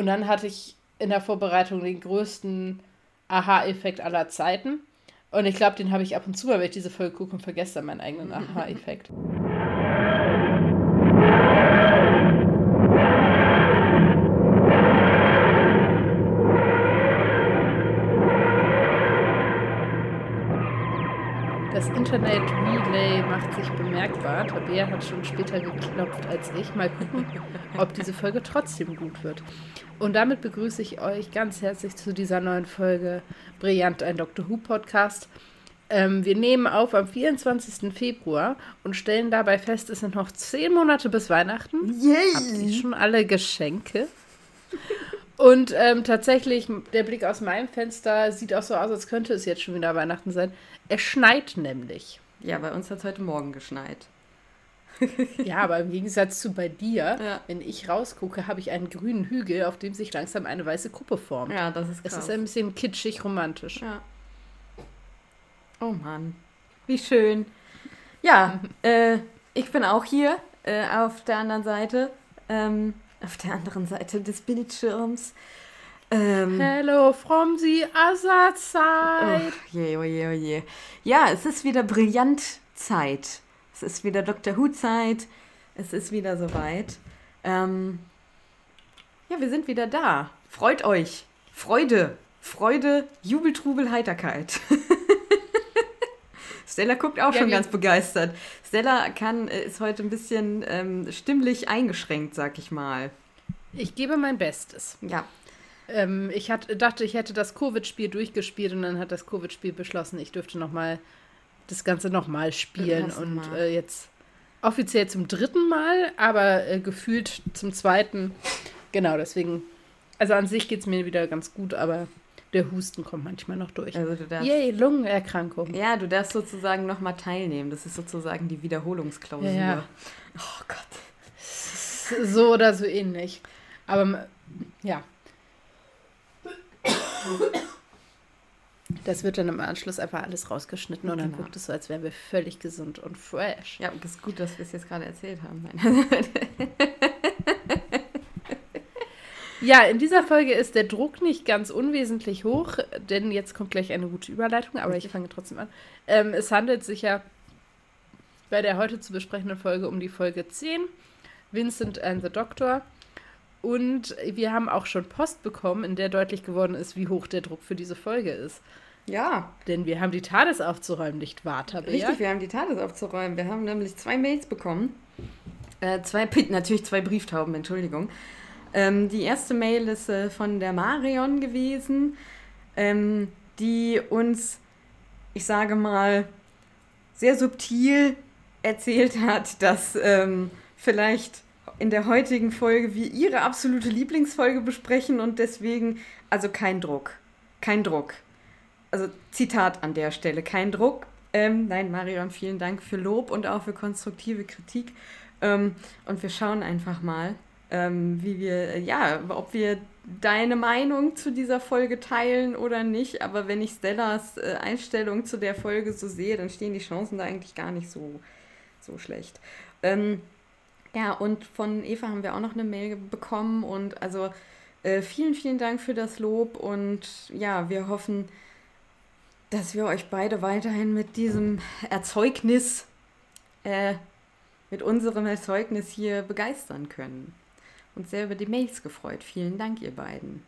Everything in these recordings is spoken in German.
Und dann hatte ich in der Vorbereitung den größten Aha-Effekt aller Zeiten. Und ich glaube, den habe ich ab und zu, weil ich diese Folge gucke und vergesse dann meinen eigenen Aha-Effekt. Das Internet Relay macht sich bemerkbar. Tabea hat schon später geklopft als ich. Mal gucken, ob diese Folge trotzdem gut wird. Und damit begrüße ich euch ganz herzlich zu dieser neuen Folge Brillant, ein Doctor Who Podcast. Ähm, wir nehmen auf am 24. Februar und stellen dabei fest, es sind noch zehn Monate bis Weihnachten. Yay! Habt ihr schon alle Geschenke? Und ähm, tatsächlich, der Blick aus meinem Fenster sieht auch so aus, als könnte es jetzt schon wieder Weihnachten sein. Es schneit nämlich. Ja, bei uns hat es heute Morgen geschneit. ja, aber im Gegensatz zu bei dir, ja. wenn ich rausgucke, habe ich einen grünen Hügel, auf dem sich langsam eine weiße Kuppe formt. Ja, das ist krass. Es ist ein bisschen kitschig romantisch. Ja. Oh Mann, wie schön. Ja, äh, ich bin auch hier äh, auf der anderen Seite. Ähm, auf der anderen Seite des Bildschirms. Ähm, Hello from the other side. Oh je, oh je, oh je. Ja, es ist wieder brillant Zeit. Es ist wieder Dr. Who Zeit. Es ist wieder soweit. Ähm, ja, wir sind wieder da. Freut euch. Freude. Freude, Jubel, Trubel, Heiterkeit. Stella guckt auch ja, schon ganz begeistert. Stella kann, äh, ist heute ein bisschen ähm, stimmlich eingeschränkt, sag ich mal. Ich gebe mein Bestes. Ja. Ähm, ich hat, dachte, ich hätte das Covid-Spiel durchgespielt und dann hat das Covid-Spiel beschlossen, ich dürfte noch mal das Ganze nochmal spielen. Und äh, jetzt offiziell zum dritten Mal, aber äh, gefühlt zum zweiten. Genau, deswegen. Also an sich geht es mir wieder ganz gut, aber der Husten kommt manchmal noch durch. Also du darfst, Yay, Lungenerkrankung. Ja, du darfst sozusagen nochmal teilnehmen. Das ist sozusagen die Wiederholungsklausur. Ja, ja. Oh Gott. So oder so ähnlich. Aber ja. Das wird dann im Anschluss einfach alles rausgeschnitten und dann genau. wirkt es so, als wären wir völlig gesund und fresh. Ja, das ist gut, dass wir es jetzt gerade erzählt haben. Ja, in dieser Folge ist der Druck nicht ganz unwesentlich hoch, denn jetzt kommt gleich eine gute Überleitung, aber ich fange trotzdem an. Ähm, es handelt sich ja bei der heute zu besprechenden Folge um die Folge 10, Vincent and the Doctor. Und wir haben auch schon Post bekommen, in der deutlich geworden ist, wie hoch der Druck für diese Folge ist. Ja. Denn wir haben die TARDIS aufzuräumen, nicht wahr, Tabea? Richtig, wir haben die TARDIS aufzuräumen. Wir haben nämlich zwei Mails bekommen. Äh, zwei, natürlich zwei Brieftauben, Entschuldigung. Ähm, die erste Mail ist äh, von der Marion gewesen, ähm, die uns, ich sage mal, sehr subtil erzählt hat, dass ähm, vielleicht in der heutigen Folge wir ihre absolute Lieblingsfolge besprechen und deswegen, also kein Druck. Kein Druck. Also Zitat an der Stelle, kein Druck. Ähm, nein, Marion, vielen Dank für Lob und auch für konstruktive Kritik. Ähm, und wir schauen einfach mal, ähm, wie wir, ja, ob wir deine Meinung zu dieser Folge teilen oder nicht. Aber wenn ich Stellas äh, Einstellung zu der Folge so sehe, dann stehen die Chancen da eigentlich gar nicht so, so schlecht. Ähm, ja, und von Eva haben wir auch noch eine Mail bekommen und also äh, vielen, vielen Dank für das Lob und ja, wir hoffen, dass wir euch beide weiterhin mit diesem Erzeugnis, äh, mit unserem Erzeugnis hier begeistern können uns sehr über die Mails gefreut. Vielen Dank, ihr beiden.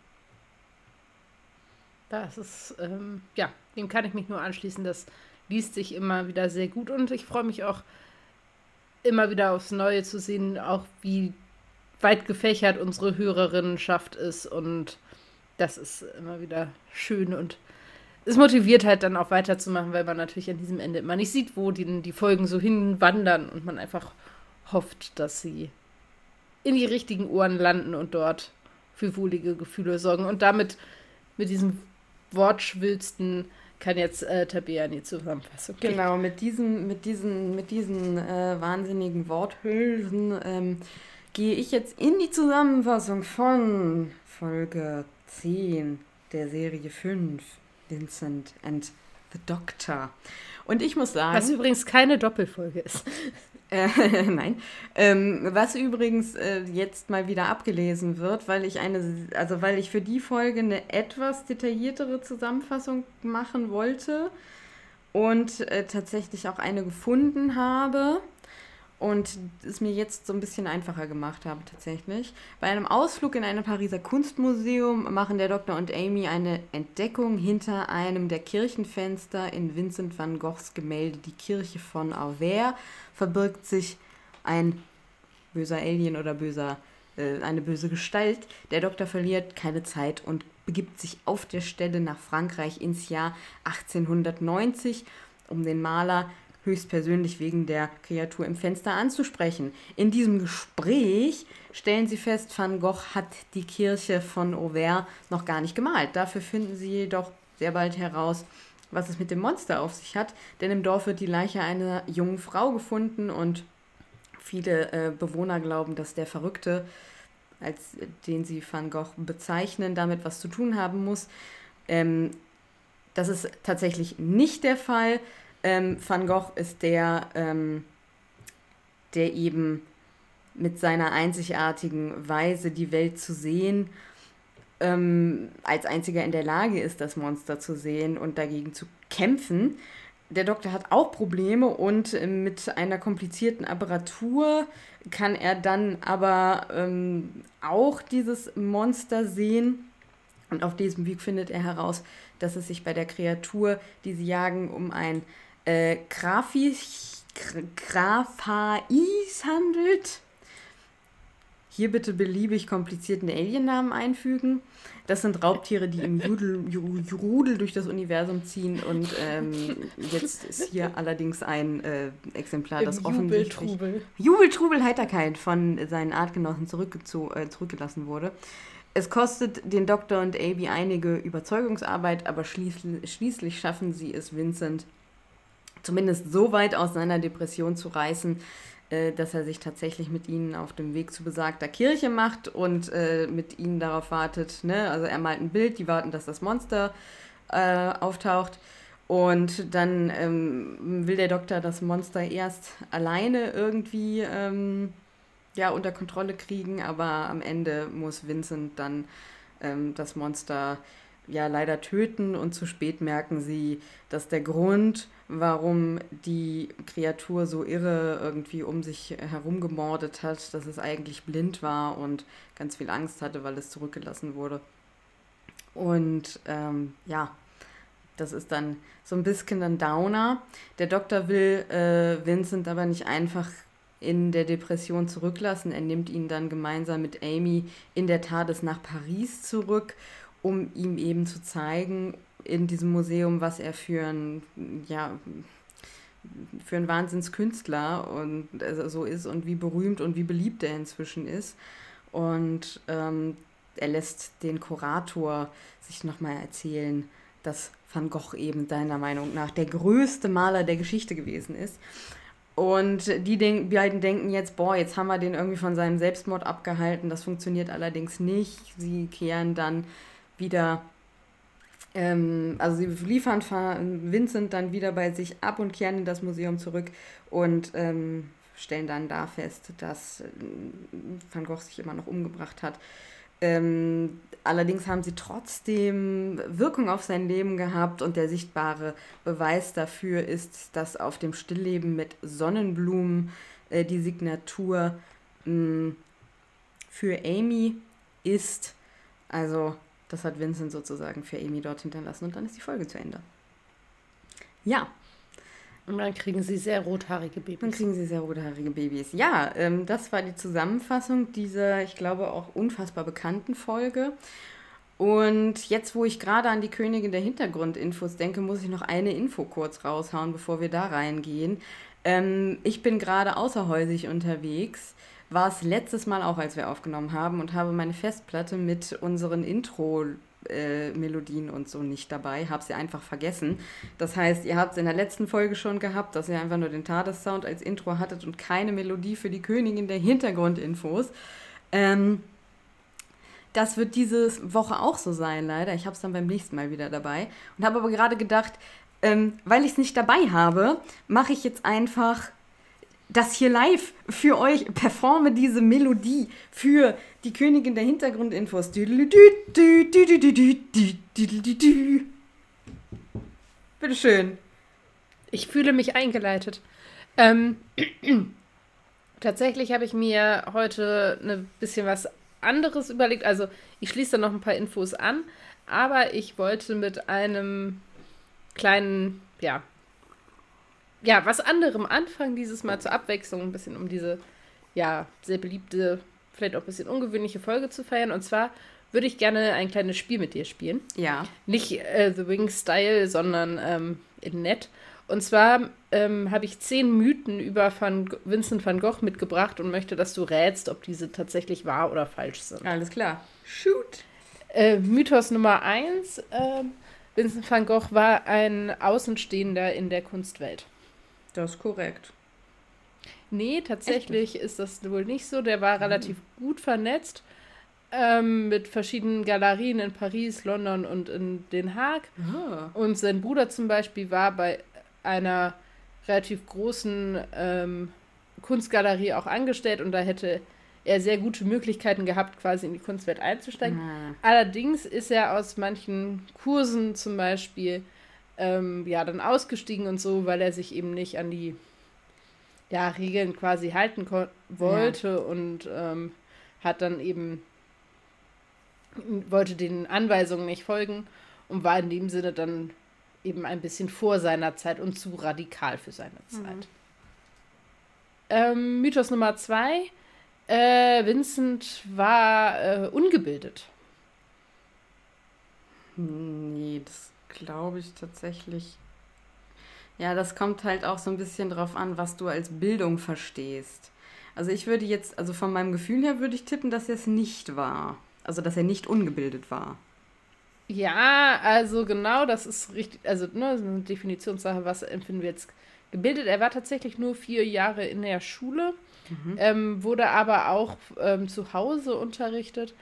Das ist, ähm, ja, dem kann ich mich nur anschließen. Das liest sich immer wieder sehr gut und ich freue mich auch immer wieder aufs Neue zu sehen, auch wie weit gefächert unsere Hörerinnenschaft ist und das ist immer wieder schön und es motiviert halt dann auch weiterzumachen, weil man natürlich an diesem Ende immer nicht sieht, wo die, die Folgen so hinwandern und man einfach hofft, dass sie in die richtigen Ohren landen und dort für wohlige Gefühle sorgen. Und damit, mit diesem Wortschwülsten, kann jetzt äh, Tabea in die Zusammenfassung gehen. Genau, mit diesen, mit diesen, mit diesen äh, wahnsinnigen Worthülsen ähm, gehe ich jetzt in die Zusammenfassung von Folge 10 der Serie 5, Vincent and the Doctor. Und ich muss sagen. Was übrigens keine Doppelfolge ist. Äh, nein. Ähm, was übrigens äh, jetzt mal wieder abgelesen wird, weil ich eine, also weil ich für die Folge eine etwas detailliertere Zusammenfassung machen wollte und äh, tatsächlich auch eine gefunden habe und es mir jetzt so ein bisschen einfacher gemacht habe tatsächlich. Bei einem Ausflug in ein Pariser Kunstmuseum machen der Doktor und Amy eine Entdeckung hinter einem der Kirchenfenster in Vincent van Goghs Gemälde Die Kirche von Auvers verbirgt sich ein böser Alien oder böser äh, eine böse Gestalt. Der Doktor verliert keine Zeit und begibt sich auf der Stelle nach Frankreich ins Jahr 1890, um den Maler höchstpersönlich wegen der Kreatur im Fenster anzusprechen. In diesem Gespräch stellen sie fest, Van Gogh hat die Kirche von Auvers noch gar nicht gemalt. Dafür finden sie jedoch sehr bald heraus, was es mit dem Monster auf sich hat, denn im Dorf wird die Leiche einer jungen Frau gefunden und viele äh, Bewohner glauben, dass der Verrückte, als den sie Van Gogh bezeichnen, damit was zu tun haben muss. Ähm, das ist tatsächlich nicht der Fall. Ähm, Van Gogh ist der, ähm, der eben mit seiner einzigartigen Weise, die Welt zu sehen, ähm, als einziger in der Lage ist, das Monster zu sehen und dagegen zu kämpfen. Der Doktor hat auch Probleme und äh, mit einer komplizierten Apparatur kann er dann aber ähm, auch dieses Monster sehen. Und auf diesem Weg findet er heraus, dass es sich bei der Kreatur, die sie jagen, um ein äh, Graphis, Graphais handelt. Hier bitte beliebig komplizierten Aliennamen einfügen. Das sind Raubtiere, die im Judel, Rudel durch das Universum ziehen. Und ähm, jetzt ist hier allerdings ein äh, Exemplar, das offensichtlich Jubeltrubel. Jubeltrubel Heiterkeit von seinen Artgenossen äh, zurückgelassen wurde. Es kostet den Doktor und Abby einige Überzeugungsarbeit, aber schließlich, schließlich schaffen sie es, Vincent zumindest so weit aus seiner Depression zu reißen, äh, dass er sich tatsächlich mit ihnen auf dem Weg zu besagter Kirche macht und äh, mit ihnen darauf wartet. Ne? Also er malt ein Bild, die warten, dass das Monster äh, auftaucht. Und dann ähm, will der Doktor das Monster erst alleine irgendwie ähm, ja, unter Kontrolle kriegen, aber am Ende muss Vincent dann ähm, das Monster ja leider töten und zu spät merken sie, dass der Grund, warum die Kreatur so irre irgendwie um sich herum gemordet hat, dass es eigentlich blind war und ganz viel Angst hatte, weil es zurückgelassen wurde. Und ähm, ja, das ist dann so ein bisschen ein Downer. Der Doktor will äh, Vincent aber nicht einfach in der Depression zurücklassen. Er nimmt ihn dann gemeinsam mit Amy in der TARDIS nach Paris zurück um ihm eben zu zeigen in diesem Museum, was er für ein, ja, für ein Wahnsinnskünstler und also so ist und wie berühmt und wie beliebt er inzwischen ist. Und ähm, er lässt den Kurator sich nochmal erzählen, dass Van Gogh eben deiner Meinung nach der größte Maler der Geschichte gewesen ist. Und die denk beiden denken jetzt, boah, jetzt haben wir den irgendwie von seinem Selbstmord abgehalten. Das funktioniert allerdings nicht. Sie kehren dann wieder, ähm, also sie liefern Vincent dann wieder bei sich ab und kehren in das Museum zurück und ähm, stellen dann da fest, dass äh, Van Gogh sich immer noch umgebracht hat. Ähm, allerdings haben sie trotzdem Wirkung auf sein Leben gehabt und der sichtbare Beweis dafür ist, dass auf dem Stillleben mit Sonnenblumen äh, die Signatur mh, mm, für Amy ist. Also das hat Vincent sozusagen für Amy dort hinterlassen und dann ist die Folge zu Ende. Ja. Und dann kriegen sie sehr rothaarige Babys. Dann kriegen sie sehr rothaarige Babys. Ja, ähm, das war die Zusammenfassung dieser, ich glaube, auch unfassbar bekannten Folge. Und jetzt, wo ich gerade an die Königin der Hintergrundinfos denke, muss ich noch eine Info kurz raushauen, bevor wir da reingehen. Ähm, ich bin gerade außerhäusig unterwegs war es letztes Mal auch, als wir aufgenommen haben und habe meine Festplatte mit unseren Intro äh, Melodien und so nicht dabei, habe sie einfach vergessen. Das heißt, ihr habt es in der letzten Folge schon gehabt, dass ihr einfach nur den Tades-Sound als Intro hattet und keine Melodie für die Königin der Hintergrundinfos. Ähm, das wird diese Woche auch so sein, leider. Ich habe es dann beim nächsten Mal wieder dabei und habe aber gerade gedacht, ähm, weil ich es nicht dabei habe, mache ich jetzt einfach das hier live für euch performe diese Melodie für die Königin der Hintergrundinfos. Bitteschön. Ich fühle mich eingeleitet. Ähm, tatsächlich habe ich mir heute ein bisschen was anderes überlegt. Also ich schließe da noch ein paar Infos an, aber ich wollte mit einem kleinen, ja, ja, was anderem anfangen dieses Mal zur Abwechslung, ein bisschen um diese, ja, sehr beliebte, vielleicht auch ein bisschen ungewöhnliche Folge zu feiern. Und zwar würde ich gerne ein kleines Spiel mit dir spielen. Ja. Nicht äh, The Wing Style, sondern ähm, in Net. Und zwar ähm, habe ich zehn Mythen über Van Vincent van Gogh mitgebracht und möchte, dass du rätst, ob diese tatsächlich wahr oder falsch sind. Alles klar. Shoot. Äh, Mythos Nummer eins. Äh, Vincent van Gogh war ein Außenstehender in der Kunstwelt. Das ist korrekt. Nee, tatsächlich ist das wohl nicht so. Der war relativ mhm. gut vernetzt ähm, mit verschiedenen Galerien in Paris, London und in Den Haag. Oh. Und sein Bruder zum Beispiel war bei einer relativ großen ähm, Kunstgalerie auch angestellt und da hätte er sehr gute Möglichkeiten gehabt, quasi in die Kunstwelt einzusteigen. Mhm. Allerdings ist er aus manchen Kursen zum Beispiel ähm, ja dann ausgestiegen und so, weil er sich eben nicht an die ja, Regeln quasi halten wollte ja. und ähm, hat dann eben wollte den Anweisungen nicht folgen und war in dem Sinne dann eben ein bisschen vor seiner Zeit und zu radikal für seine mhm. Zeit. Mhm. Ähm, Mythos Nummer zwei. Äh, Vincent war äh, ungebildet. Nee, das glaube ich tatsächlich. Ja, das kommt halt auch so ein bisschen drauf an, was du als Bildung verstehst. Also ich würde jetzt, also von meinem Gefühl her würde ich tippen, dass er es nicht war. Also dass er nicht ungebildet war. Ja, also genau, das ist richtig, also ne, eine Definitionssache, was empfinden wir jetzt gebildet. Er war tatsächlich nur vier Jahre in der Schule, mhm. ähm, wurde aber auch ähm, zu Hause unterrichtet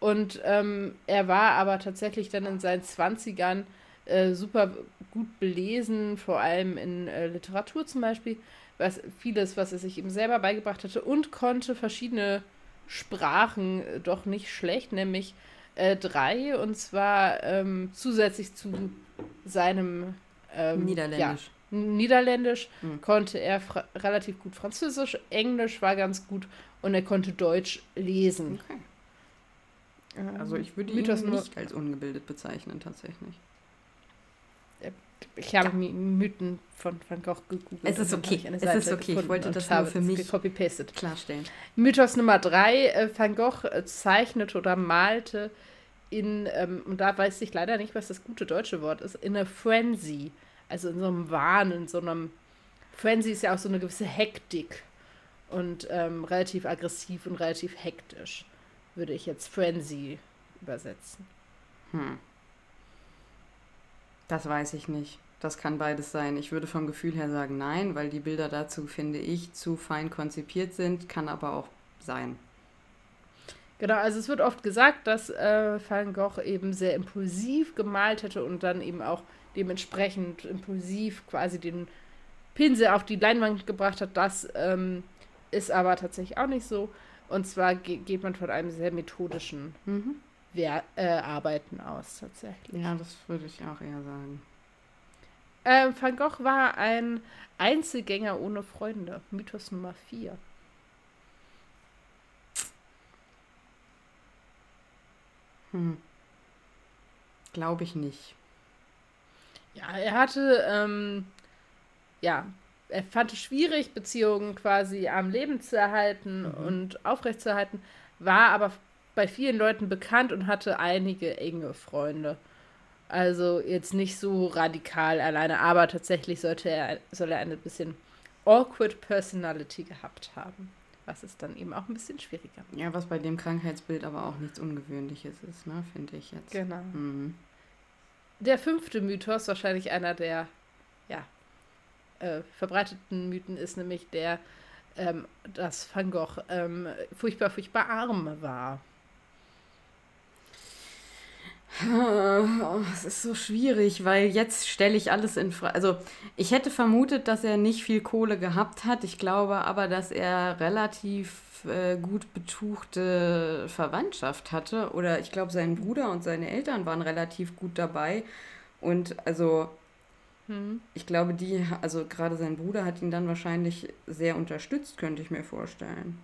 und ähm, er war aber tatsächlich dann in seinen Zwanzigern äh, super gut belesen, vor allem in äh, Literatur zum Beispiel, was vieles, was er sich eben selber beigebracht hatte und konnte verschiedene Sprachen äh, doch nicht schlecht, nämlich äh, drei und zwar ähm, zusätzlich zu seinem ähm, Niederländisch. Ja, Niederländisch hm. konnte er relativ gut Französisch, Englisch war ganz gut und er konnte Deutsch lesen. Okay. Also ich würde ihn nicht als ungebildet bezeichnen tatsächlich. Ich habe ja. Mythen von Van Gogh gegoogelt. Es ist okay. Es ist okay. Ich wollte das nur für mich copy-pasted. klarstellen. Mythos Nummer drei. Äh, Van Gogh äh, zeichnete oder malte in, ähm, und da weiß ich leider nicht, was das gute deutsche Wort ist, in a frenzy. Also in so einem Wahn, in so einem. Frenzy ist ja auch so eine gewisse Hektik und ähm, relativ aggressiv und relativ hektisch, würde ich jetzt Frenzy übersetzen. Hm. Das weiß ich nicht. Das kann beides sein. Ich würde vom Gefühl her sagen nein, weil die Bilder dazu, finde ich, zu fein konzipiert sind, kann aber auch sein. Genau, also es wird oft gesagt, dass äh, Van Gogh eben sehr impulsiv gemalt hätte und dann eben auch dementsprechend impulsiv quasi den Pinsel auf die Leinwand gebracht hat. Das ähm, ist aber tatsächlich auch nicht so. Und zwar ge geht man von einem sehr methodischen mhm. Wer äh, Arbeiten aus, tatsächlich. Ja, das würde ich auch eher sagen. Ähm, Van Gogh war ein Einzelgänger ohne Freunde. Mythos Nummer 4. Hm. Glaube ich nicht. Ja, er hatte, ähm, ja, er fand es schwierig, Beziehungen quasi am Leben zu erhalten mhm. und aufrechtzuerhalten, war aber bei vielen Leuten bekannt und hatte einige enge Freunde. Also jetzt nicht so radikal alleine, aber tatsächlich sollte er, soll er eine bisschen awkward Personality gehabt haben. Was es dann eben auch ein bisschen schwieriger. Ja, was bei dem Krankheitsbild aber auch nichts Ungewöhnliches ist, ne, finde ich jetzt. Genau. Mhm. Der fünfte Mythos, wahrscheinlich einer der ja, äh, verbreiteten Mythen, ist nämlich der, ähm, dass Van Gogh ähm, furchtbar, furchtbar arm war. Oh, es ist so schwierig, weil jetzt stelle ich alles in Frage. Also, ich hätte vermutet, dass er nicht viel Kohle gehabt hat. Ich glaube aber, dass er relativ äh, gut betuchte Verwandtschaft hatte. Oder ich glaube, sein Bruder und seine Eltern waren relativ gut dabei. Und also, hm. ich glaube, die, also gerade sein Bruder hat ihn dann wahrscheinlich sehr unterstützt, könnte ich mir vorstellen.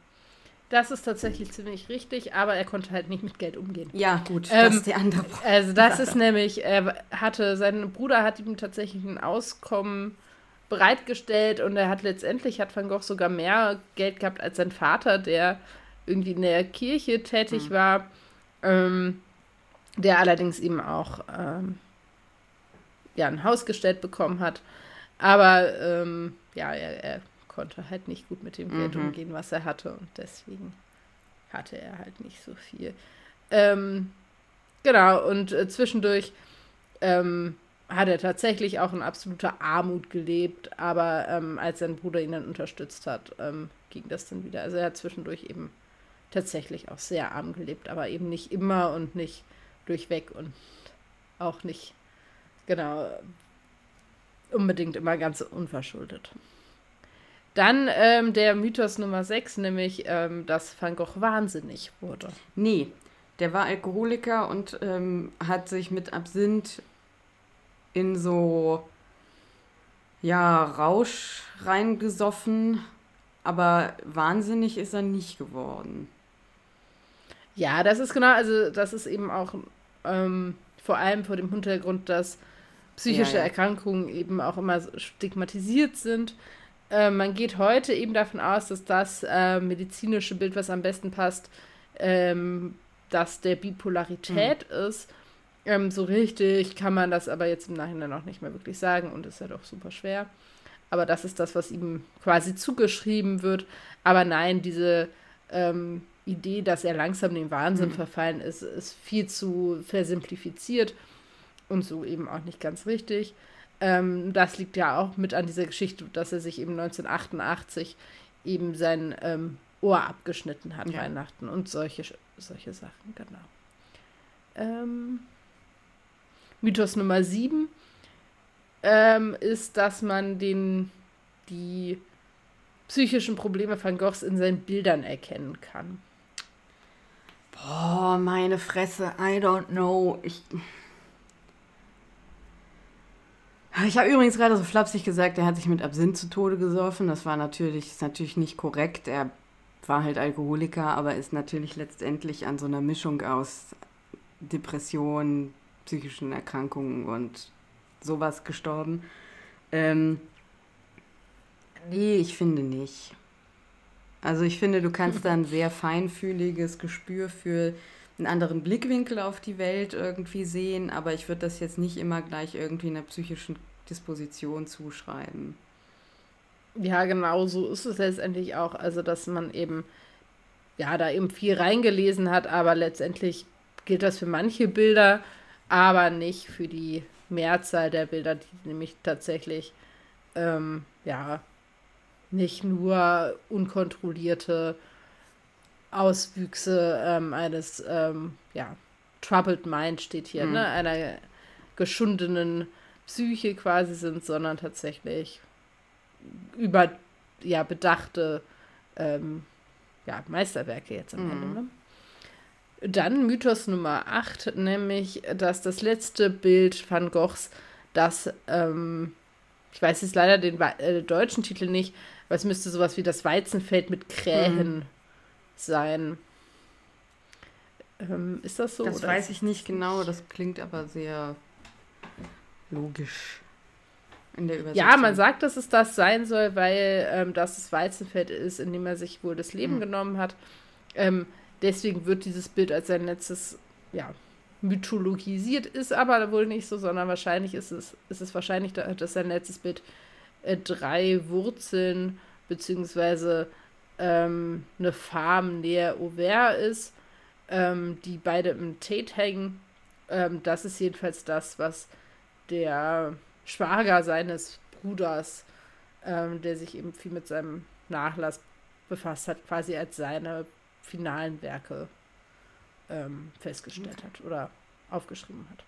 Das ist tatsächlich ziemlich richtig, aber er konnte halt nicht mit Geld umgehen. Ja, gut, das ähm, ist die andere Frage. Also das ist nämlich, er hatte, sein Bruder hat ihm tatsächlich ein Auskommen bereitgestellt und er hat letztendlich, hat Van Gogh sogar mehr Geld gehabt als sein Vater, der irgendwie in der Kirche tätig mhm. war, ähm, der allerdings eben auch ähm, ja, ein Haus gestellt bekommen hat. Aber ähm, ja, er, er konnte halt nicht gut mit dem Geld mhm. umgehen, was er hatte. Und deswegen hatte er halt nicht so viel. Ähm, genau, und äh, zwischendurch ähm, hat er tatsächlich auch in absoluter Armut gelebt, aber ähm, als sein Bruder ihn dann unterstützt hat, ähm, ging das dann wieder. Also er hat zwischendurch eben tatsächlich auch sehr arm gelebt, aber eben nicht immer und nicht durchweg und auch nicht, genau, unbedingt immer ganz unverschuldet. Dann ähm, der Mythos Nummer 6, nämlich, ähm, dass Van Gogh wahnsinnig wurde. Nee, der war Alkoholiker und ähm, hat sich mit Absinth in so, ja, Rausch reingesoffen, aber wahnsinnig ist er nicht geworden. Ja, das ist genau, also das ist eben auch ähm, vor allem vor dem Hintergrund, dass psychische ja, ja. Erkrankungen eben auch immer stigmatisiert sind. Äh, man geht heute eben davon aus, dass das äh, medizinische Bild, was am besten passt, ähm, das der Bipolarität mhm. ist. Ähm, so richtig kann man das aber jetzt im Nachhinein auch nicht mehr wirklich sagen und ist ja doch super schwer. Aber das ist das, was ihm quasi zugeschrieben wird. Aber nein, diese ähm, Idee, dass er langsam in den Wahnsinn mhm. verfallen ist, ist viel zu versimplifiziert und so eben auch nicht ganz richtig. Ähm, das liegt ja auch mit an dieser Geschichte, dass er sich eben 1988 eben sein ähm, Ohr abgeschnitten hat, ja. Weihnachten und solche, solche Sachen, genau. Ähm, Mythos Nummer 7 ähm, ist, dass man den, die psychischen Probleme Van Goghs in seinen Bildern erkennen kann. Boah, meine Fresse, I don't know. Ich, ich habe übrigens gerade so flapsig gesagt, er hat sich mit Absinth zu Tode gesoffen. Das war natürlich, ist natürlich nicht korrekt. Er war halt Alkoholiker, aber ist natürlich letztendlich an so einer Mischung aus Depression, psychischen Erkrankungen und sowas gestorben. Ähm, nee, ich finde nicht. Also ich finde, du kannst da ein sehr feinfühliges Gespür für einen anderen Blickwinkel auf die Welt irgendwie sehen, aber ich würde das jetzt nicht immer gleich irgendwie einer psychischen Disposition zuschreiben. Ja, genau so ist es letztendlich auch. Also, dass man eben, ja, da eben viel reingelesen hat, aber letztendlich gilt das für manche Bilder, aber nicht für die Mehrzahl der Bilder, die nämlich tatsächlich, ähm, ja, nicht nur unkontrollierte Auswüchse ähm, eines, ähm, ja, troubled mind steht hier, mhm. ne, einer geschundenen Psyche quasi sind, sondern tatsächlich über, ja, bedachte, ähm, ja, Meisterwerke jetzt am mhm. Ende, ne? Dann Mythos Nummer 8, nämlich, dass das letzte Bild Van Goghs, das, ähm, ich weiß jetzt leider den äh, deutschen Titel nicht, aber es müsste sowas wie das Weizenfeld mit Krähen mhm sein. Ähm, ist das so? Das weiß ich nicht genau, das klingt aber sehr logisch in der Übersetzung. Ja, man sagt, dass es das sein soll, weil ähm, das das Weizenfeld ist, in dem er sich wohl das Leben mhm. genommen hat. Ähm, deswegen wird dieses Bild als sein letztes, ja, mythologisiert, ist aber wohl nicht so, sondern wahrscheinlich ist es, ist es wahrscheinlich, dass sein letztes Bild äh, drei Wurzeln beziehungsweise ähm, eine Farm näher Auvers ist, ähm, die beide im Tate hängen. Ähm, das ist jedenfalls das, was der Schwager seines Bruders, ähm, der sich eben viel mit seinem Nachlass befasst hat, quasi als seine finalen Werke ähm, festgestellt okay. hat oder aufgeschrieben hat.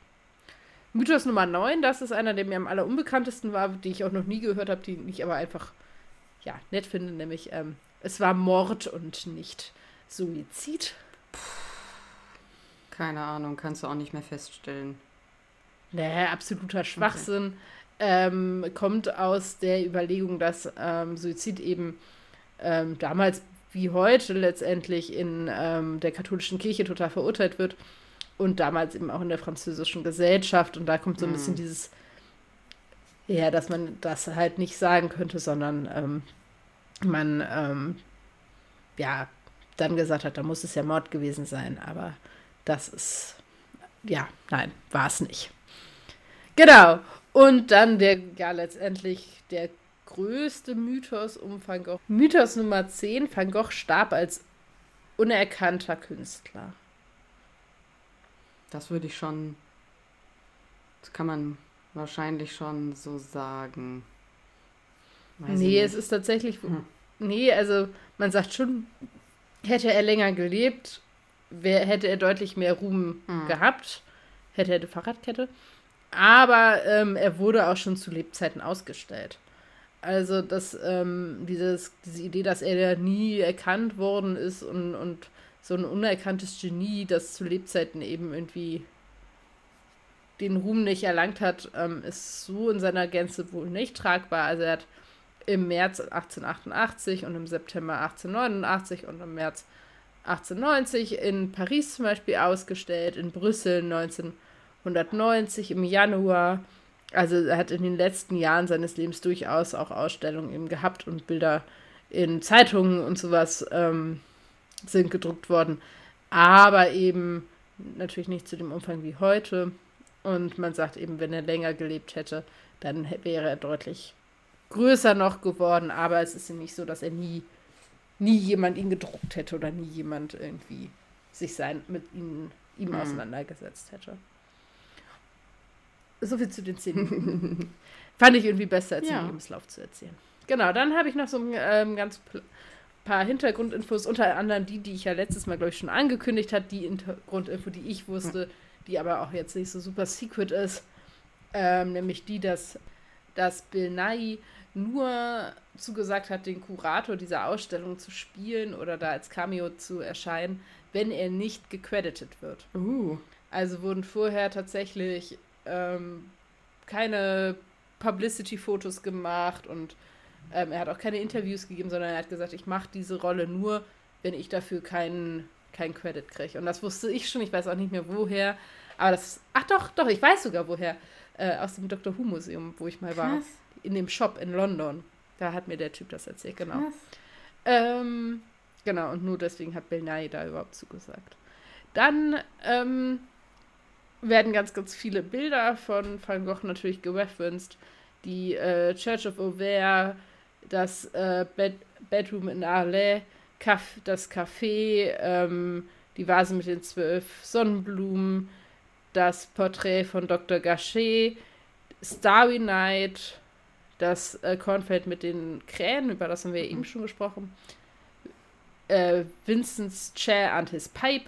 Mythos Nummer 9, das ist einer, der mir am allerunbekanntesten war, die ich auch noch nie gehört habe, die ich aber einfach ja, nett finde, nämlich ähm, es war Mord und nicht Suizid. Keine Ahnung, kannst du auch nicht mehr feststellen. Nee, absoluter Schwachsinn. Okay. Ähm, kommt aus der Überlegung, dass ähm, Suizid eben ähm, damals wie heute letztendlich in ähm, der katholischen Kirche total verurteilt wird und damals eben auch in der französischen Gesellschaft. Und da kommt so ein bisschen mhm. dieses, ja, dass man das halt nicht sagen könnte, sondern ähm, man, ähm, ja, dann gesagt hat, da muss es ja Mord gewesen sein. Aber das ist, ja, nein, war es nicht. Genau. Und dann der, ja, letztendlich der größte Mythos um Van Gogh. Mythos Nummer 10, Van Gogh starb als unerkannter Künstler. Das würde ich schon. Das kann man wahrscheinlich schon so sagen. Weiß nee, es ist tatsächlich. Hm. Nee, also man sagt schon, hätte er länger gelebt, wär, hätte er deutlich mehr Ruhm hm. gehabt. Hätte er eine Fahrradkette. Aber ähm, er wurde auch schon zu Lebzeiten ausgestellt. Also, dass ähm, dieses, diese Idee, dass er nie erkannt worden ist und, und so ein unerkanntes Genie, das zu Lebzeiten eben irgendwie den Ruhm nicht erlangt hat, ähm, ist so in seiner Gänze wohl nicht tragbar. Also er hat im März 1888 und im September 1889 und im März 1890 in Paris zum Beispiel ausgestellt, in Brüssel 1990 im Januar. Also er hat in den letzten Jahren seines Lebens durchaus auch Ausstellungen eben gehabt und Bilder in Zeitungen und sowas ähm, sind gedruckt worden, aber eben natürlich nicht zu dem Umfang wie heute. Und man sagt eben, wenn er länger gelebt hätte, dann wäre er deutlich größer noch geworden. Aber es ist ja nicht so, dass er nie, nie jemand ihn gedruckt hätte oder nie jemand irgendwie sich sein, mit ihm, ihm mhm. auseinandergesetzt hätte. So viel zu den Szenen. Fand ich irgendwie besser, als ja. den Lebenslauf zu erzählen. Genau, dann habe ich noch so ein ähm, ganz paar Hintergrundinfos, unter anderem die, die ich ja letztes Mal, glaube ich, schon angekündigt habe, die Hintergrundinfo, die ich wusste, die aber auch jetzt nicht so super secret ist, ähm, nämlich die, dass, dass Bill Nye nur zugesagt hat, den Kurator dieser Ausstellung zu spielen oder da als Cameo zu erscheinen, wenn er nicht gecredited wird. Uh. Also wurden vorher tatsächlich ähm, keine Publicity-Fotos gemacht und ähm, er hat auch keine Interviews gegeben, sondern er hat gesagt, ich mache diese Rolle nur, wenn ich dafür keinen keinen Credit kriege. Und das wusste ich schon, ich weiß auch nicht mehr woher. Aber das, ach doch, doch, ich weiß sogar woher. Äh, aus dem Dr. Who Museum, wo ich mal war. In dem Shop in London. Da hat mir der Typ das erzählt, genau. Ähm, genau, und nur deswegen hat Bill Nye da überhaupt zugesagt. Dann ähm, werden ganz, ganz viele Bilder von Van Gogh natürlich gereferenced. Die äh, Church of Auvers, das äh, Bed Bedroom in Arles, Caf das Café, ähm, die Vase mit den zwölf Sonnenblumen, das Porträt von Dr. Gachet, Starry Night, das äh, Kornfeld mit den Krähen, über das haben wir mhm. eben schon gesprochen, äh, Vincent's Chair and His Pipe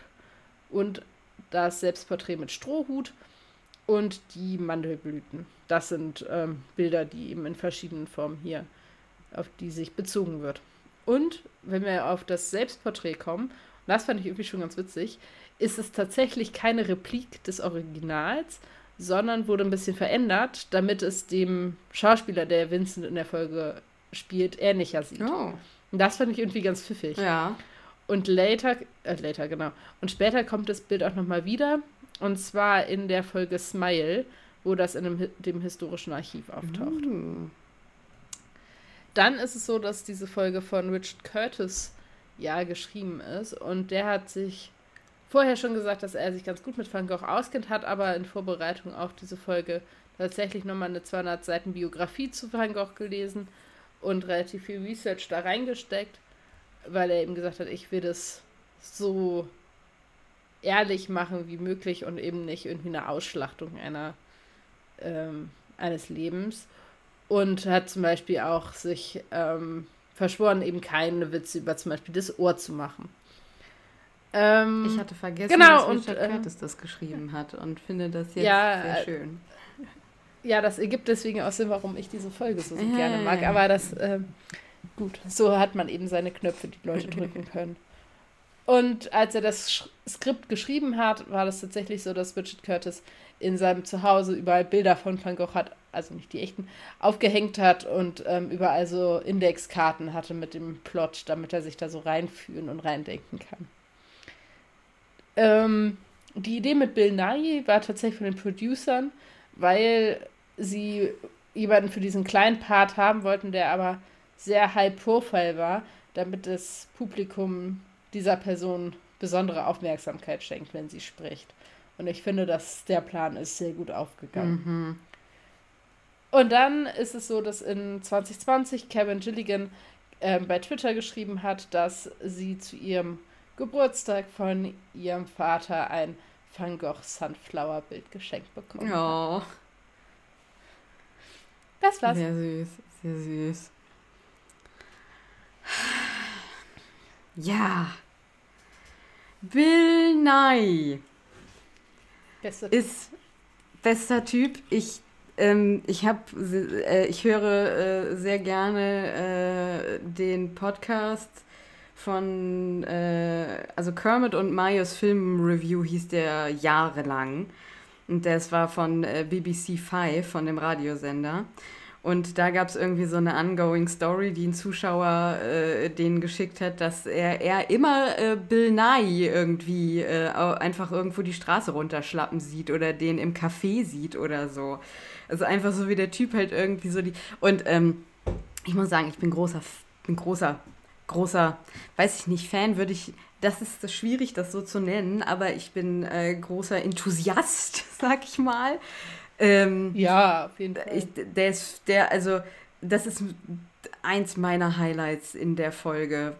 und das Selbstporträt mit Strohhut und die Mandelblüten. Das sind ähm, Bilder, die eben in verschiedenen Formen hier, auf die sich bezogen wird. Und wenn wir auf das Selbstporträt kommen, und das fand ich irgendwie schon ganz witzig, ist es tatsächlich keine Replik des Originals, sondern wurde ein bisschen verändert, damit es dem Schauspieler, der Vincent in der Folge spielt, ähnlicher sieht. Oh. Und das fand ich irgendwie ganz pfiffig. Ja. Und later, äh, later, genau. Und später kommt das Bild auch nochmal wieder. Und zwar in der Folge Smile, wo das in dem, dem historischen Archiv auftaucht. Mm. Dann ist es so, dass diese Folge von Richard Curtis ja geschrieben ist und der hat sich vorher schon gesagt, dass er sich ganz gut mit Van Gogh auskennt, hat aber in Vorbereitung auf diese Folge tatsächlich nochmal eine 200 Seiten Biografie zu Van Gogh gelesen und relativ viel Research da reingesteckt, weil er eben gesagt hat, ich will das so ehrlich machen wie möglich und eben nicht irgendwie eine Ausschlachtung einer ähm, eines Lebens. Und hat zum Beispiel auch sich ähm, verschworen, eben keine Witze über zum Beispiel das Ohr zu machen. Ähm, ich hatte vergessen, genau, dass Richard und, äh, Curtis das geschrieben hat und finde das jetzt ja, sehr äh, schön. Ja, das ergibt deswegen auch Sinn, warum ich diese Folge so, so gerne mag. Aber das, äh, gut, so hat man eben seine Knöpfe, die Leute drücken können. Und als er das Skript geschrieben hat, war das tatsächlich so, dass Richard Curtis in seinem Zuhause überall Bilder von Van Gogh hat, also nicht die echten, aufgehängt hat und ähm, überall so Indexkarten hatte mit dem Plot, damit er sich da so reinfühlen und reindenken kann. Ähm, die Idee mit Bill Nye war tatsächlich von den Producern, weil sie jemanden für diesen kleinen Part haben wollten, der aber sehr high profile war, damit das Publikum dieser Person besondere Aufmerksamkeit schenkt, wenn sie spricht. Und ich finde, dass der Plan ist sehr gut aufgegangen. Mhm. Und dann ist es so, dass in 2020 Kevin Gilligan äh, bei Twitter geschrieben hat, dass sie zu ihrem Geburtstag von ihrem Vater ein Van Gogh Sunflower Bild geschenkt bekommen oh. hat. Das war's. Sehr süß, sehr süß. Ja. Bill Nye Bester ist bester Typ. Ich ähm, ich habe, äh, ich höre äh, sehr gerne äh, den Podcast von, äh, also Kermit und Marios Film Review hieß der jahrelang. Und das war von äh, BBC Five, von dem Radiosender. Und da gab es irgendwie so eine ongoing Story, die ein Zuschauer äh, denen geschickt hat, dass er, er immer äh, Bill Nye irgendwie äh, einfach irgendwo die Straße runterschlappen sieht oder den im Café sieht oder so. Also einfach so wie der Typ halt irgendwie so die. Und ähm, ich muss sagen, ich bin großer, bin großer, großer, weiß ich nicht, Fan würde ich. Das ist schwierig, das so zu nennen, aber ich bin äh, großer Enthusiast, sag ich mal. Ähm, ja, auf jeden Fall. Ich, der ist, der, also, das ist eins meiner Highlights in der Folge.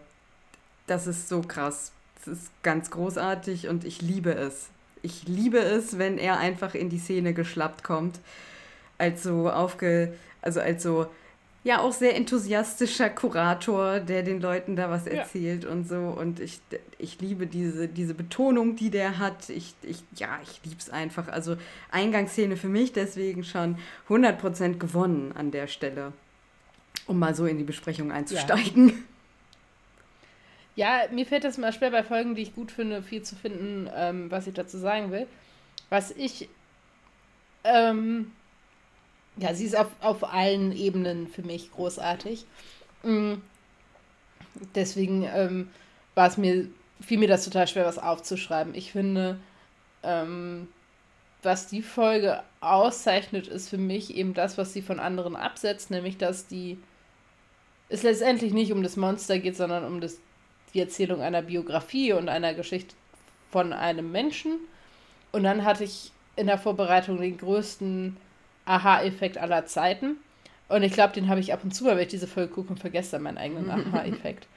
Das ist so krass. Das ist ganz großartig und ich liebe es. Ich liebe es, wenn er einfach in die Szene geschlappt kommt. Als so aufge, also als so ja auch sehr enthusiastischer Kurator, der den Leuten da was erzählt ja. und so. Und ich, ich liebe diese, diese Betonung, die der hat. Ich, ich, ja, ich liebe es einfach. Also Eingangsszene für mich deswegen schon 100% gewonnen an der Stelle, um mal so in die Besprechung einzusteigen. Ja. ja mir fällt das mal schwer bei Folgen, die ich gut finde, viel zu finden, ähm, was ich dazu sagen will. Was ich ähm, ja, sie ist auf, auf allen Ebenen für mich großartig. Mhm. Deswegen ähm, war es mir, fiel mir das total schwer, was aufzuschreiben. Ich finde, ähm, was die Folge auszeichnet, ist für mich eben das, was sie von anderen absetzt, nämlich dass die es letztendlich nicht um das Monster geht, sondern um das, die Erzählung einer Biografie und einer Geschichte von einem Menschen. Und dann hatte ich in der Vorbereitung den größten Aha-Effekt aller Zeiten. Und ich glaube, den habe ich ab und zu, weil ich diese Folge gucke und vergesse dann meinen eigenen Aha-Effekt.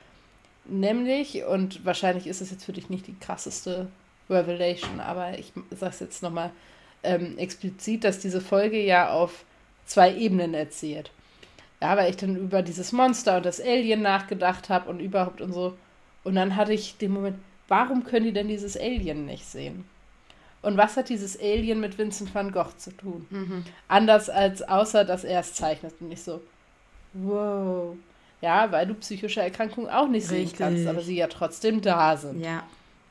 Nämlich, und wahrscheinlich ist es jetzt für dich nicht die krasseste Revelation, aber ich sage es jetzt nochmal ähm, explizit, dass diese Folge ja auf zwei Ebenen erzählt. Ja, weil ich dann über dieses Monster und das Alien nachgedacht habe und überhaupt und so. Und dann hatte ich den Moment, warum können die denn dieses Alien nicht sehen? Und was hat dieses Alien mit Vincent van Gogh zu tun? Mhm. Anders als außer, dass er es zeichnet und nicht so, wow. Ja, weil du psychische Erkrankungen auch nicht Richtig. sehen kannst, aber sie ja trotzdem da sind. Ja.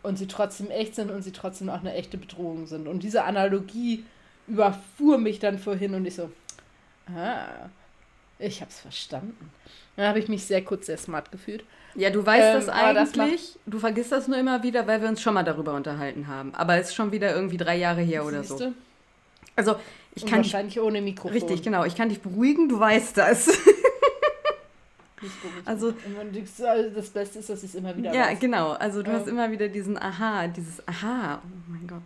Und sie trotzdem echt sind und sie trotzdem auch eine echte Bedrohung sind. Und diese Analogie überfuhr mich dann vorhin und ich so, ah, ich hab's verstanden. Dann habe ich mich sehr kurz sehr smart gefühlt. Ja, du weißt ähm, das eigentlich. Das du vergisst das nur immer wieder, weil wir uns schon mal darüber unterhalten haben. Aber es ist schon wieder irgendwie drei Jahre her oder so. Also, ich kann wahrscheinlich dich, ohne Mikrofon. Richtig, genau. Ich kann dich beruhigen, du weißt das. also, das Beste ist, dass ich es immer wieder Ja, weiß. genau. Also, du ähm, hast immer wieder diesen Aha, dieses Aha. Oh mein Gott.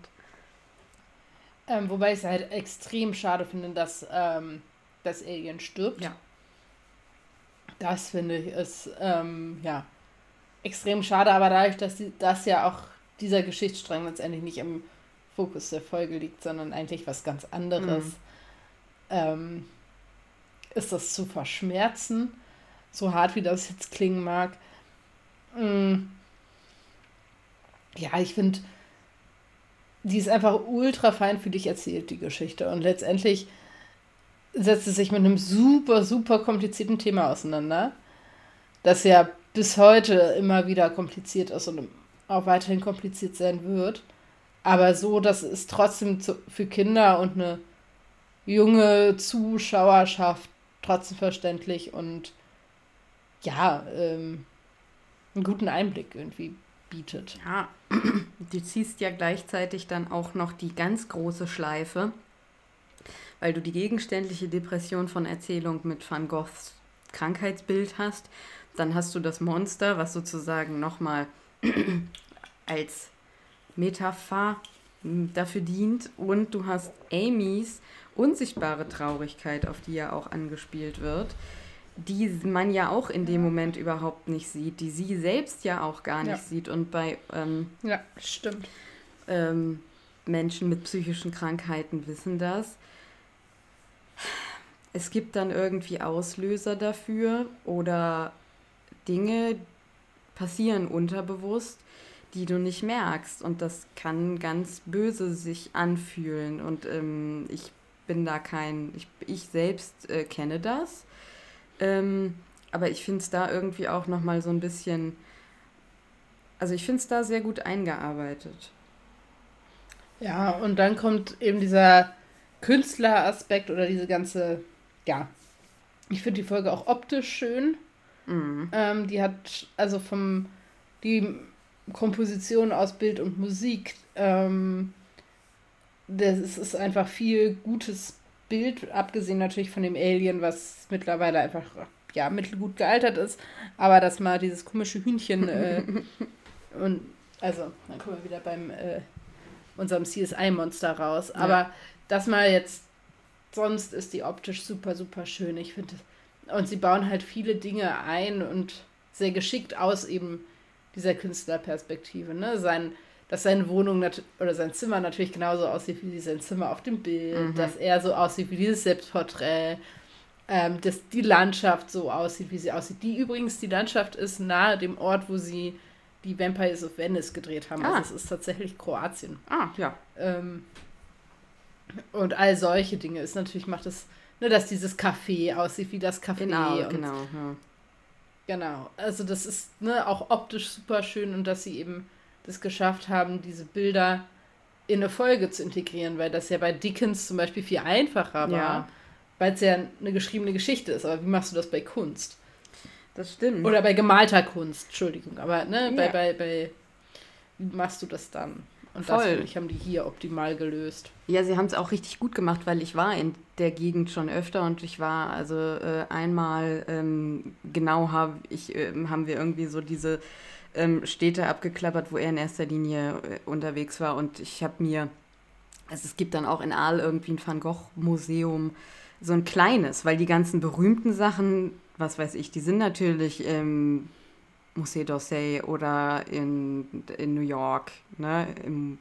Ähm, wobei ich es halt extrem schade finde, dass ähm, das Alien stirbt. Ja. Das finde ich ist ähm, ja extrem schade, aber dadurch, dass die, das ja auch dieser Geschichtsstrang letztendlich nicht im Fokus der Folge liegt, sondern eigentlich was ganz anderes, mhm. ähm, ist das zu verschmerzen, so hart wie das jetzt klingen mag. Mhm. ja, ich finde, die ist einfach ultra feinfühlig erzählt, die Geschichte. Und letztendlich setzt es sich mit einem super, super komplizierten Thema auseinander, das ja bis heute immer wieder kompliziert ist und auch weiterhin kompliziert sein wird. Aber so, dass es trotzdem zu, für Kinder und eine junge Zuschauerschaft trotzdem verständlich und ja, ähm, einen guten Einblick irgendwie bietet. Ja, du ziehst ja gleichzeitig dann auch noch die ganz große Schleife, weil du die gegenständliche Depression von Erzählung mit Van Goghs Krankheitsbild hast. Dann hast du das Monster, was sozusagen nochmal als Metapher dafür dient. Und du hast Amys unsichtbare Traurigkeit, auf die ja auch angespielt wird, die man ja auch in dem Moment überhaupt nicht sieht, die sie selbst ja auch gar nicht ja. sieht. Und bei ähm, ja, stimmt. Ähm, Menschen mit psychischen Krankheiten wissen das. Es gibt dann irgendwie Auslöser dafür oder Dinge passieren unterbewusst, die du nicht merkst. Und das kann ganz böse sich anfühlen. Und ähm, ich bin da kein, ich, ich selbst äh, kenne das. Ähm, aber ich finde es da irgendwie auch nochmal so ein bisschen, also ich finde es da sehr gut eingearbeitet. Ja, und dann kommt eben dieser Künstleraspekt oder diese ganze, ja, ich finde die Folge auch optisch schön. Mhm. Ähm, die hat also vom, die Komposition aus Bild und Musik, ähm, das ist einfach viel gutes Bild, abgesehen natürlich von dem Alien, was mittlerweile einfach ja mittelgut gealtert ist, aber dass mal dieses komische Hühnchen äh, und also dann kommen wir wieder beim äh, unserem CSI-Monster raus, ja. aber das mal jetzt sonst ist die optisch super super schön, ich finde und sie bauen halt viele Dinge ein und sehr geschickt aus eben dieser Künstlerperspektive, ne? Sein dass seine Wohnung oder sein Zimmer natürlich genauso aussieht wie sein Zimmer auf dem Bild, mhm. dass er so aussieht wie dieses Selbstporträt, ähm, dass die Landschaft so aussieht, wie sie aussieht. Die übrigens, die Landschaft ist nahe dem Ort, wo sie die Vampires of Venice gedreht haben. Also ah. Also es ist tatsächlich Kroatien. Ah, ja. Ähm, und all solche Dinge ist natürlich, macht es, ne, dass dieses Café aussieht wie das Café. Genau, genau. Ja. Genau. Also das ist ne, auch optisch super schön und dass sie eben das geschafft haben, diese Bilder in eine Folge zu integrieren, weil das ja bei Dickens zum Beispiel viel einfacher war, ja. weil es ja eine geschriebene Geschichte ist. Aber wie machst du das bei Kunst? Das stimmt. Oder bei gemalter Kunst, Entschuldigung. Aber ne, ja. bei, bei, bei, wie machst du das dann? Und Voll. das, finde ich, haben die hier optimal gelöst. Ja, sie haben es auch richtig gut gemacht, weil ich war in der Gegend schon öfter und ich war also äh, einmal ähm, genau hab ich, äh, haben wir irgendwie so diese ähm, Städte abgeklappert, wo er in erster Linie äh, unterwegs war. Und ich habe mir, also es gibt dann auch in Aal irgendwie ein Van Gogh-Museum, so ein kleines, weil die ganzen berühmten Sachen, was weiß ich, die sind natürlich im Musée d'Orsay oder in, in New York, ne, im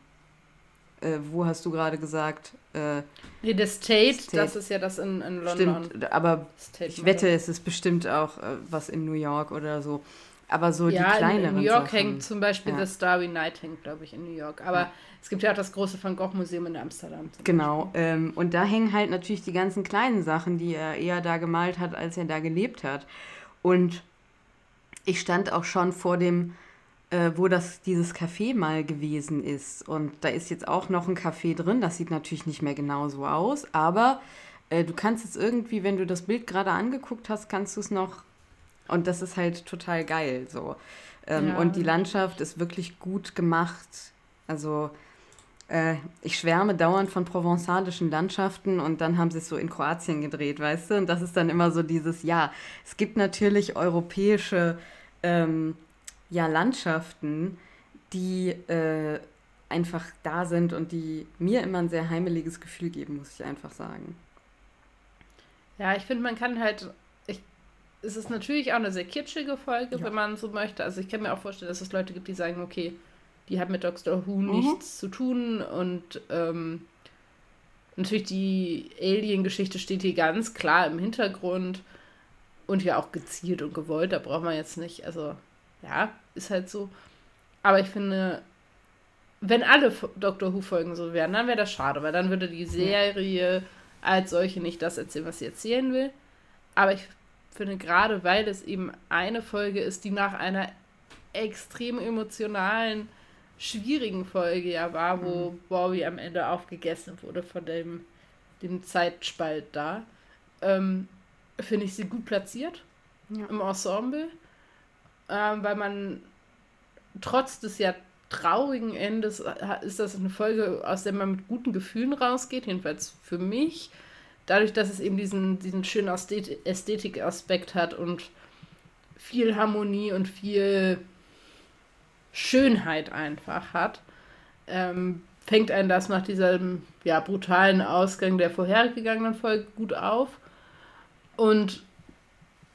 äh, wo hast du gerade gesagt? Äh, nee, das State, State, das ist ja das in, in London. Stimmt, aber State ich wette, es ist bestimmt auch äh, was in New York oder so. Aber so ja, die kleineren in New York Sachen. hängt zum Beispiel ja. The Starry Night hängt, glaube ich, in New York. Aber ja. es gibt ja auch das große Van Gogh Museum in Amsterdam. Genau. Ähm, und da hängen halt natürlich die ganzen kleinen Sachen, die er eher da gemalt hat, als er da gelebt hat. Und ich stand auch schon vor dem, äh, wo das dieses Café mal gewesen ist. Und da ist jetzt auch noch ein Café drin. Das sieht natürlich nicht mehr genau so aus, aber äh, du kannst es irgendwie, wenn du das Bild gerade angeguckt hast, kannst du es noch und das ist halt total geil so. Ähm, ja. Und die Landschaft ist wirklich gut gemacht. Also äh, ich schwärme dauernd von provenzalischen Landschaften und dann haben sie es so in Kroatien gedreht, weißt du? Und das ist dann immer so dieses, ja, es gibt natürlich europäische ähm, ja, Landschaften, die äh, einfach da sind und die mir immer ein sehr heimeliges Gefühl geben, muss ich einfach sagen. Ja, ich finde, man kann halt es ist natürlich auch eine sehr kitschige Folge, ja. wenn man so möchte. Also ich kann mir auch vorstellen, dass es Leute gibt, die sagen, okay, die hat mit Doctor Who mhm. nichts zu tun und ähm, natürlich die Alien-Geschichte steht hier ganz klar im Hintergrund und ja auch gezielt und gewollt, da braucht man jetzt nicht, also ja, ist halt so. Aber ich finde, wenn alle Doctor Who-Folgen so wären, dann wäre das schade, weil dann würde die Serie als solche nicht das erzählen, was sie erzählen will. Aber ich finde, gerade weil es eben eine Folge ist, die nach einer extrem emotionalen, schwierigen Folge ja war, wo mhm. Bobby am Ende aufgegessen wurde von dem, dem Zeitspalt da, ähm, finde ich sie gut platziert ja. im Ensemble, ähm, weil man trotz des ja traurigen Endes äh, ist das eine Folge, aus der man mit guten Gefühlen rausgeht, jedenfalls für mich. Dadurch, dass es eben diesen, diesen schönen Ästhetik-Aspekt hat und viel Harmonie und viel Schönheit einfach hat, ähm, fängt einen das nach diesem ja, brutalen Ausgang der vorhergegangenen Folge gut auf. Und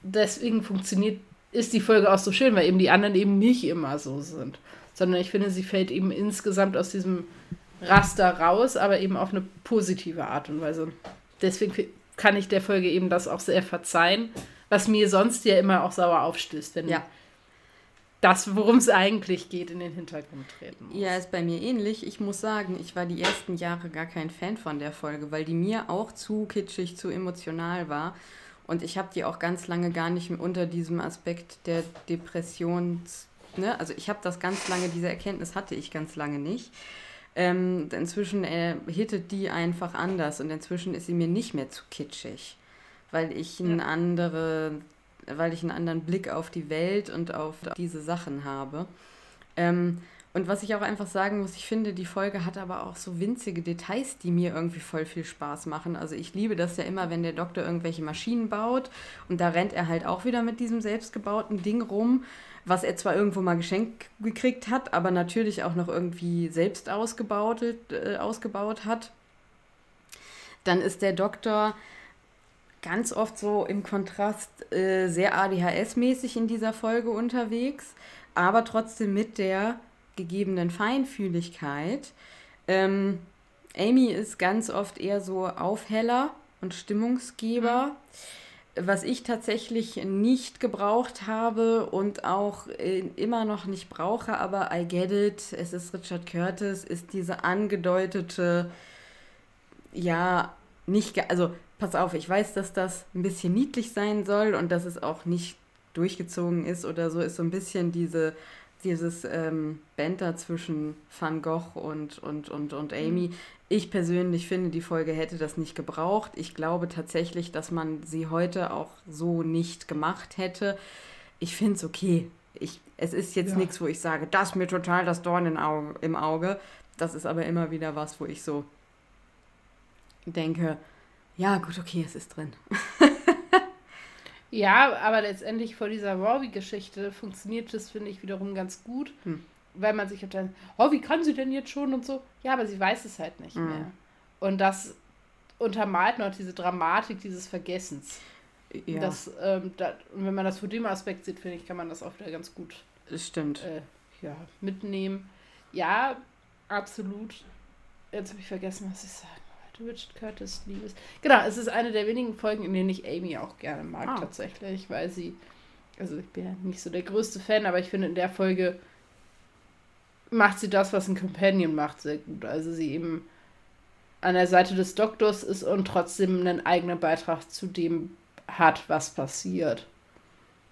deswegen funktioniert, ist die Folge auch so schön, weil eben die anderen eben nicht immer so sind sondern ich finde, sie fällt eben insgesamt aus diesem Raster raus, aber eben auf eine positive Art und Weise. Deswegen kann ich der Folge eben das auch sehr verzeihen, was mir sonst ja immer auch sauer aufstößt, wenn ja. Das, worum es eigentlich geht, in den Hintergrund treten muss. Ja, ist bei mir ähnlich. Ich muss sagen, ich war die ersten Jahre gar kein Fan von der Folge, weil die mir auch zu kitschig, zu emotional war. Und ich habe die auch ganz lange gar nicht unter diesem Aspekt der Depressions ne? Also ich habe das ganz lange, diese Erkenntnis hatte ich ganz lange nicht. Ähm, inzwischen äh, hittet die einfach anders und inzwischen ist sie mir nicht mehr zu kitschig, weil ich ja. andere, weil ich einen anderen Blick auf die Welt und auf diese Sachen habe. Ähm, und was ich auch einfach sagen muss, ich finde, die Folge hat aber auch so winzige Details, die mir irgendwie voll viel Spaß machen. Also ich liebe das ja immer, wenn der Doktor irgendwelche Maschinen baut und da rennt er halt auch wieder mit diesem selbstgebauten Ding rum was er zwar irgendwo mal geschenkt gekriegt hat, aber natürlich auch noch irgendwie selbst ausgebaut, äh, ausgebaut hat. Dann ist der Doktor ganz oft so im Kontrast äh, sehr ADHS-mäßig in dieser Folge unterwegs, aber trotzdem mit der gegebenen Feinfühligkeit. Ähm, Amy ist ganz oft eher so Aufheller und Stimmungsgeber. Mhm was ich tatsächlich nicht gebraucht habe und auch äh, immer noch nicht brauche, aber I get it, es ist Richard Curtis, ist diese angedeutete, ja, nicht, also pass auf, ich weiß, dass das ein bisschen niedlich sein soll und dass es auch nicht durchgezogen ist oder so, ist so ein bisschen diese, dieses ähm, Banter zwischen Van Gogh und, und, und, und Amy. Mhm. Ich persönlich finde, die Folge hätte das nicht gebraucht. Ich glaube tatsächlich, dass man sie heute auch so nicht gemacht hätte. Ich finde es okay. Ich, es ist jetzt ja. nichts, wo ich sage, das ist mir total das Dorn Auge, im Auge. Das ist aber immer wieder was, wo ich so denke, ja gut, okay, es ist drin. ja, aber letztendlich vor dieser Robbie-Geschichte funktioniert das, finde ich, wiederum ganz gut. Hm weil man sich dann, oh, wie kann sie denn jetzt schon und so. Ja, aber sie weiß es halt nicht mhm. mehr. Und das untermalt noch diese Dramatik dieses Vergessens. Ja. Das, ähm, da, und wenn man das vor dem Aspekt sieht, finde ich, kann man das auch wieder ganz gut Stimmt. Äh, ja, mitnehmen. Ja, absolut. Jetzt habe ich vergessen, was ich sagen wollte. Richard Curtis, Liebes. Genau, es ist eine der wenigen Folgen, in denen ich Amy auch gerne mag, ah. tatsächlich, weil sie, also ich bin ja nicht so der größte Fan, aber ich finde in der Folge macht sie das, was ein Companion macht, sehr gut. Also sie eben an der Seite des Doktors ist und trotzdem einen eigenen Beitrag zu dem hat, was passiert.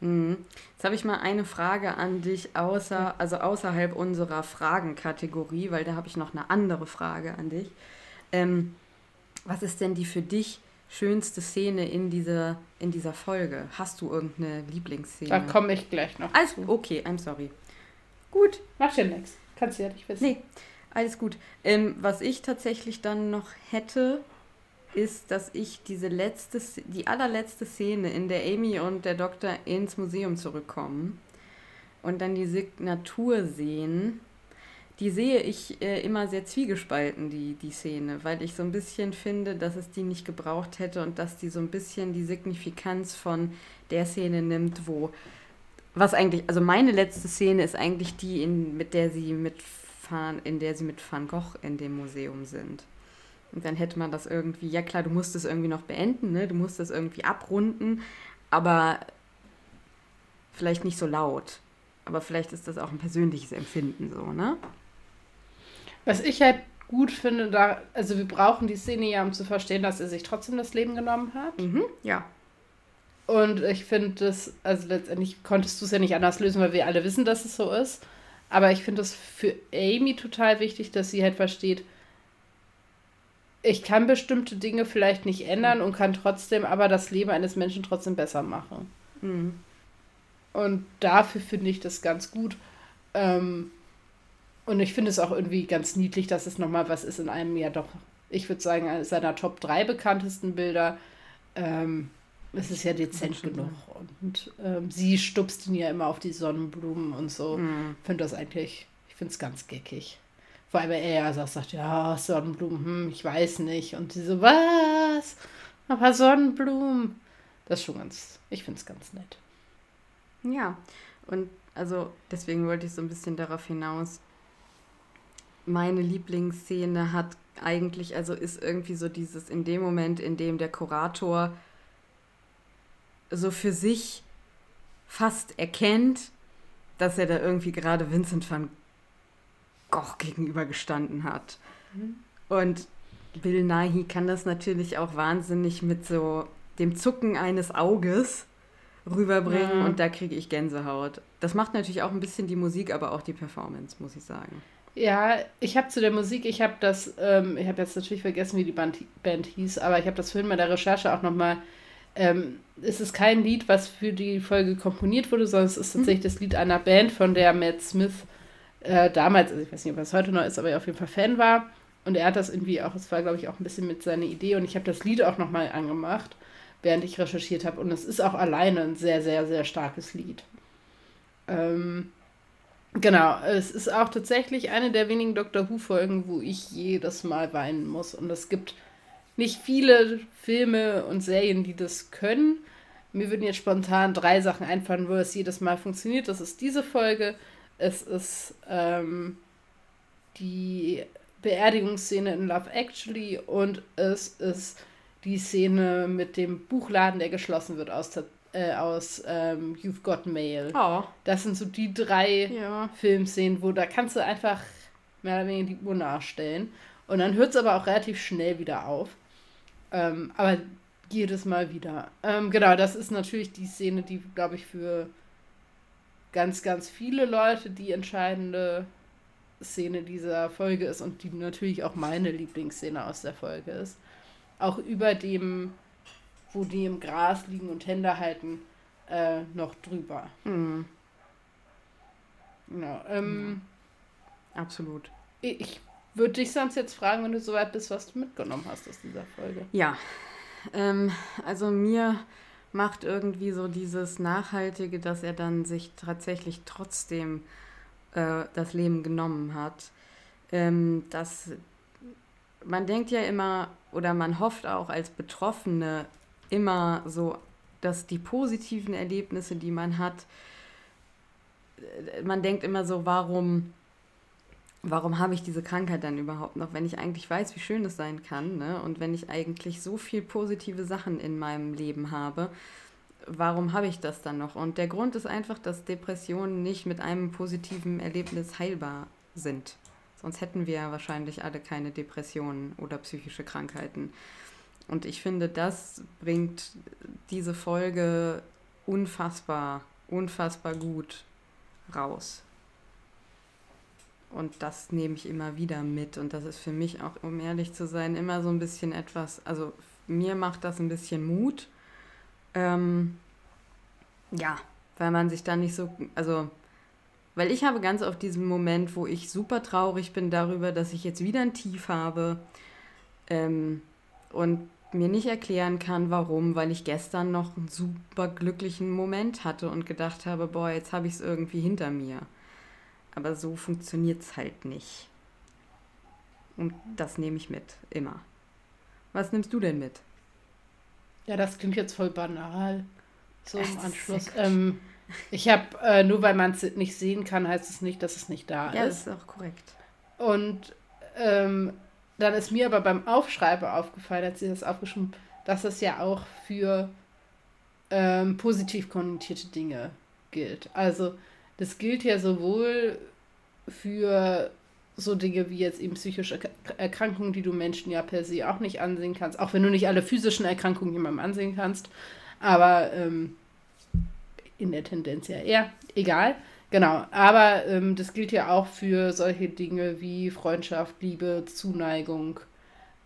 Mhm. Jetzt habe ich mal eine Frage an dich, außer, also außerhalb unserer Fragenkategorie, weil da habe ich noch eine andere Frage an dich. Ähm, was ist denn die für dich schönste Szene in dieser, in dieser Folge? Hast du irgendeine Lieblingsszene? Da komme ich gleich noch. Alles, okay, I'm sorry. Gut. Mach dir nichts. Kannst du ja nicht wissen. Nee, alles gut. Ähm, was ich tatsächlich dann noch hätte, ist, dass ich diese letzte, die allerletzte Szene, in der Amy und der Doktor ins Museum zurückkommen und dann die Signatur sehen, die sehe ich äh, immer sehr zwiegespalten, die, die Szene, weil ich so ein bisschen finde, dass es die nicht gebraucht hätte und dass die so ein bisschen die Signifikanz von der Szene nimmt, wo was eigentlich, also meine letzte Szene ist eigentlich die, in, mit der sie mit Van, in der sie mit Van Gogh in dem Museum sind. Und dann hätte man das irgendwie, ja klar, du musst es irgendwie noch beenden, ne? Du musst es irgendwie abrunden, aber vielleicht nicht so laut. Aber vielleicht ist das auch ein persönliches Empfinden so, ne? Was ich halt gut finde, da, also wir brauchen die Szene ja, um zu verstehen, dass er sich trotzdem das Leben genommen hat. Mhm, ja. Und ich finde das, also letztendlich konntest du es ja nicht anders lösen, weil wir alle wissen, dass es so ist. Aber ich finde es für Amy total wichtig, dass sie halt versteht, ich kann bestimmte Dinge vielleicht nicht ändern und kann trotzdem aber das Leben eines Menschen trotzdem besser machen. Mhm. Und dafür finde ich das ganz gut. Ähm, und ich finde es auch irgendwie ganz niedlich, dass es nochmal was ist in einem ja doch, ich würde sagen, seiner Top 3 bekanntesten Bilder. Ähm, es ist ja dezent genug. Und ähm, sie stupst ihn ja immer auf die Sonnenblumen und so. Mhm. Finde das eigentlich, ich finde es ganz geckig. Vor allem, er ja sagt, sagt, ja, Sonnenblumen, hm, ich weiß nicht. Und sie so, was? Aber Sonnenblumen. Das ist schon ganz, ich finde es ganz nett. Ja, und also deswegen wollte ich so ein bisschen darauf hinaus. Meine Lieblingsszene hat eigentlich, also ist irgendwie so dieses in dem Moment, in dem der Kurator so für sich fast erkennt, dass er da irgendwie gerade Vincent van Gogh gegenübergestanden hat. Mhm. Und Bill Nighy kann das natürlich auch wahnsinnig mit so dem Zucken eines Auges rüberbringen Ja. und da kriege ich Gänsehaut. Das macht natürlich auch ein bisschen die Musik, aber auch die Performance, muss ich sagen. Ja, ich habe zu der Musik, ich habe das, ähm, ich habe jetzt natürlich vergessen, wie die Band, Band hieß, aber ich habe das vorhin bei der Recherche auch nochmal. Ähm, es ist kein Lied, was für die Folge komponiert wurde, sondern es ist tatsächlich das Lied einer Band, von der Matt Smith äh, damals, also ich weiß nicht, ob es heute noch ist, aber er auf jeden Fall Fan war. Und er hat das irgendwie auch, es war glaube ich auch ein bisschen mit seiner Idee und ich habe das Lied auch nochmal angemacht, während ich recherchiert habe. Und es ist auch alleine ein sehr, sehr, sehr starkes Lied. Ähm, Genau, es ist auch tatsächlich eine der wenigen Doctor Who-Folgen, wo ich jedes Mal weinen muss. Und es gibt nicht viele Filme und Serien, die das können. Mir würden jetzt spontan drei Sachen einfallen, wo es jedes Mal funktioniert. Das ist diese Folge. Es ist ähm, die Beerdigungsszene in Love Actually und es ist die Szene mit dem Buchladen, der geschlossen wird aus, äh, aus ähm, You've Got Mail. Oh, Das sind so die drei ja. Filmszenen, wo da kannst du einfach mehr oder weniger die Uhr nachstellen. Und dann hört es aber auch relativ schnell wieder auf. Ähm, aber jedes Mal wieder. Ähm, genau, das ist natürlich die Szene, die, glaube ich, für ganz, ganz viele Leute die entscheidende Szene dieser Folge ist und die natürlich auch meine Lieblingsszene aus der Folge ist. Auch über dem, wo die im Gras liegen und Hände halten, äh, noch drüber. Hm, Genau. Ähm, absolut. Ich würde dich sonst jetzt fragen, wenn du soweit bist, was du mitgenommen hast aus dieser Folge. Ja, ähm, also mir macht irgendwie so dieses Nachhaltige, dass er dann sich tatsächlich trotzdem äh, das Leben genommen hat. Ähm, dass man denkt ja immer oder man hofft auch als Betroffene immer so, dass die positiven Erlebnisse, die man hat, äh, man denkt immer so, warum warum habe ich diese Krankheit dann überhaupt noch, wenn ich eigentlich weiß, wie schön es sein kann, ne? Und wenn ich eigentlich so viel positive Sachen in meinem Leben habe, warum habe ich das dann noch? Und der Grund ist einfach, dass Depressionen nicht mit einem positiven Erlebnis heilbar sind. Sonst hätten wir wahrscheinlich alle keine Depressionen oder psychische Krankheiten. Und ich finde, das bringt diese Folge unfassbar, unfassbar gut raus. Und das nehme ich immer wieder mit. Und das ist für mich auch, um ehrlich zu sein, immer so ein bisschen etwas, also mir macht das ein bisschen Mut. Ähm, ja, weil man sich dann nicht so, also, weil ich habe ganz oft diesen Moment, wo ich super traurig bin darüber, dass ich jetzt wieder ein Tief habe ähm, und mir nicht erklären kann, warum, weil ich gestern noch einen super glücklichen Moment hatte und gedacht habe, boah, jetzt habe ich es irgendwie hinter mir. Aber so funktioniert es halt nicht. Und das nehme ich mit, immer. Was nimmst du denn mit? Ja, das klingt jetzt voll banal. So im Anschluss. Ähm, ich habe, äh, nur weil man es nicht sehen kann, heißt es nicht, dass es nicht da Ja, das ist. ist auch korrekt. Und ähm, dann ist mir aber beim Aufschreiben aufgefallen, als ich das aufgeschrieben dass es ja auch für ähm, positiv konnotierte Dinge gilt. Also das gilt ja sowohl für so Dinge wie jetzt eben psychische Erkrankungen, die du Menschen ja per se auch nicht ansehen kannst, auch wenn du nicht alle physischen Erkrankungen jemandem ansehen kannst, aber ähm, in der Tendenz ja eher, egal. Genau, aber ähm, das gilt ja auch für solche Dinge wie Freundschaft, Liebe, Zuneigung,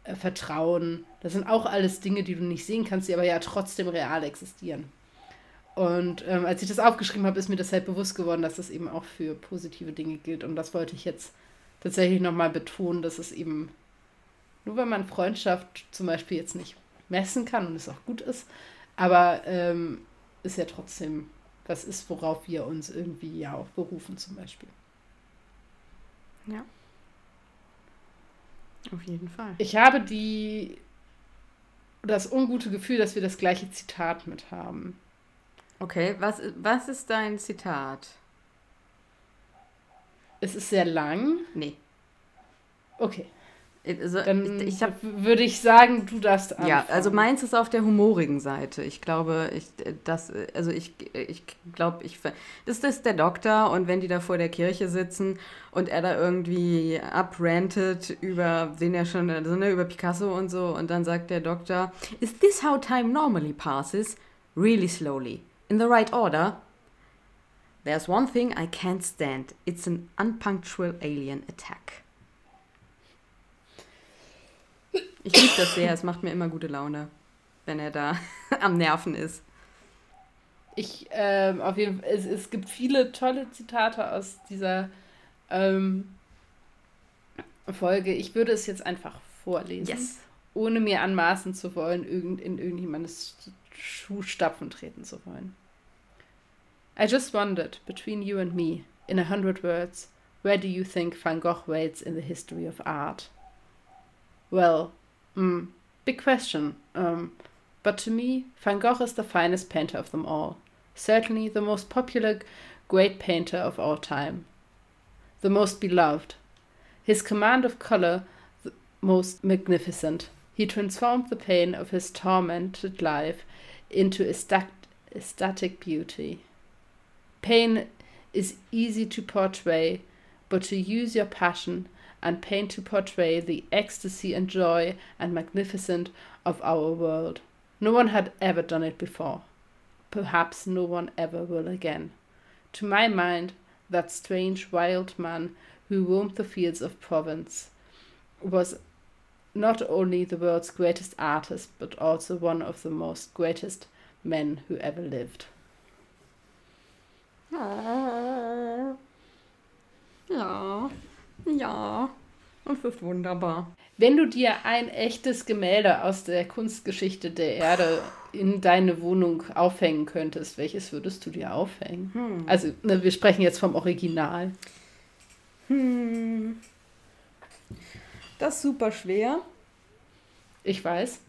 äh, Vertrauen. Das sind auch alles Dinge, die du nicht sehen kannst, die aber ja trotzdem real existieren. Und ähm, als ich das aufgeschrieben habe, ist mir das halt bewusst geworden, dass das eben auch für positive Dinge gilt. Und das wollte ich jetzt tatsächlich nochmal betonen, dass es eben, nur wenn man Freundschaft zum Beispiel jetzt nicht messen kann und es auch gut ist, aber ähm, ist ja trotzdem was ist, worauf wir uns irgendwie ja auch berufen zum Beispiel. Ja. Auf jeden Fall. Ich habe die das ungute Gefühl, dass wir das gleiche Zitat mit haben. Okay, was, was ist dein Zitat? Es ist sehr lang. Nee. Okay. Also, Dann ich hab, würde ich sagen, du darfst anfangen. Ja, also meins ist auf der humorigen Seite. Ich glaube, ich das also ich ich glaube, ich das ist der Doktor und wenn die da vor der Kirche sitzen und er da irgendwie abrantet über den ja schon also, ne, über Picasso und so und dann sagt der Doktor, is this how time normally passes? Really slowly. In the right order. There's one thing I can't stand. It's an unpunctual alien attack. Ich liebe das sehr, es macht mir immer gute Laune, wenn er da am Nerven ist. Ich, ähm, auf jeden Fall, es, es gibt viele tolle Zitate aus dieser ähm, Folge. Ich würde es jetzt einfach vorlesen, yes. ohne mir anmaßen zu wollen, irgend, in irgendjemandes Schuhstapfen treten zu wollen. I just wondered, between you and me, in a hundred words, where do you think Van Gogh waits in the history of art? Well, mm, big question. Um, but to me, Van Gogh is the finest painter of them all. Certainly the most popular great painter of all time. The most beloved. His command of color, the most magnificent. He transformed the pain of his tormented life into ecstatic beauty. Pain is easy to portray, but to use your passion and paint to portray the ecstasy and joy and magnificence of our world. No one had ever done it before. Perhaps no one ever will again. To my mind, that strange wild man who roamed the fields of Provence was not only the world's greatest artist, but also one of the most greatest men who ever lived. Ja. Ja. Ja. Das ist wunderbar. Wenn du dir ein echtes Gemälde aus der Kunstgeschichte der Erde in deine Wohnung aufhängen könntest, welches würdest du dir aufhängen? Hm. Also, ne, wir sprechen jetzt vom Original. Hm. Das ist super schwer. Ich weiß.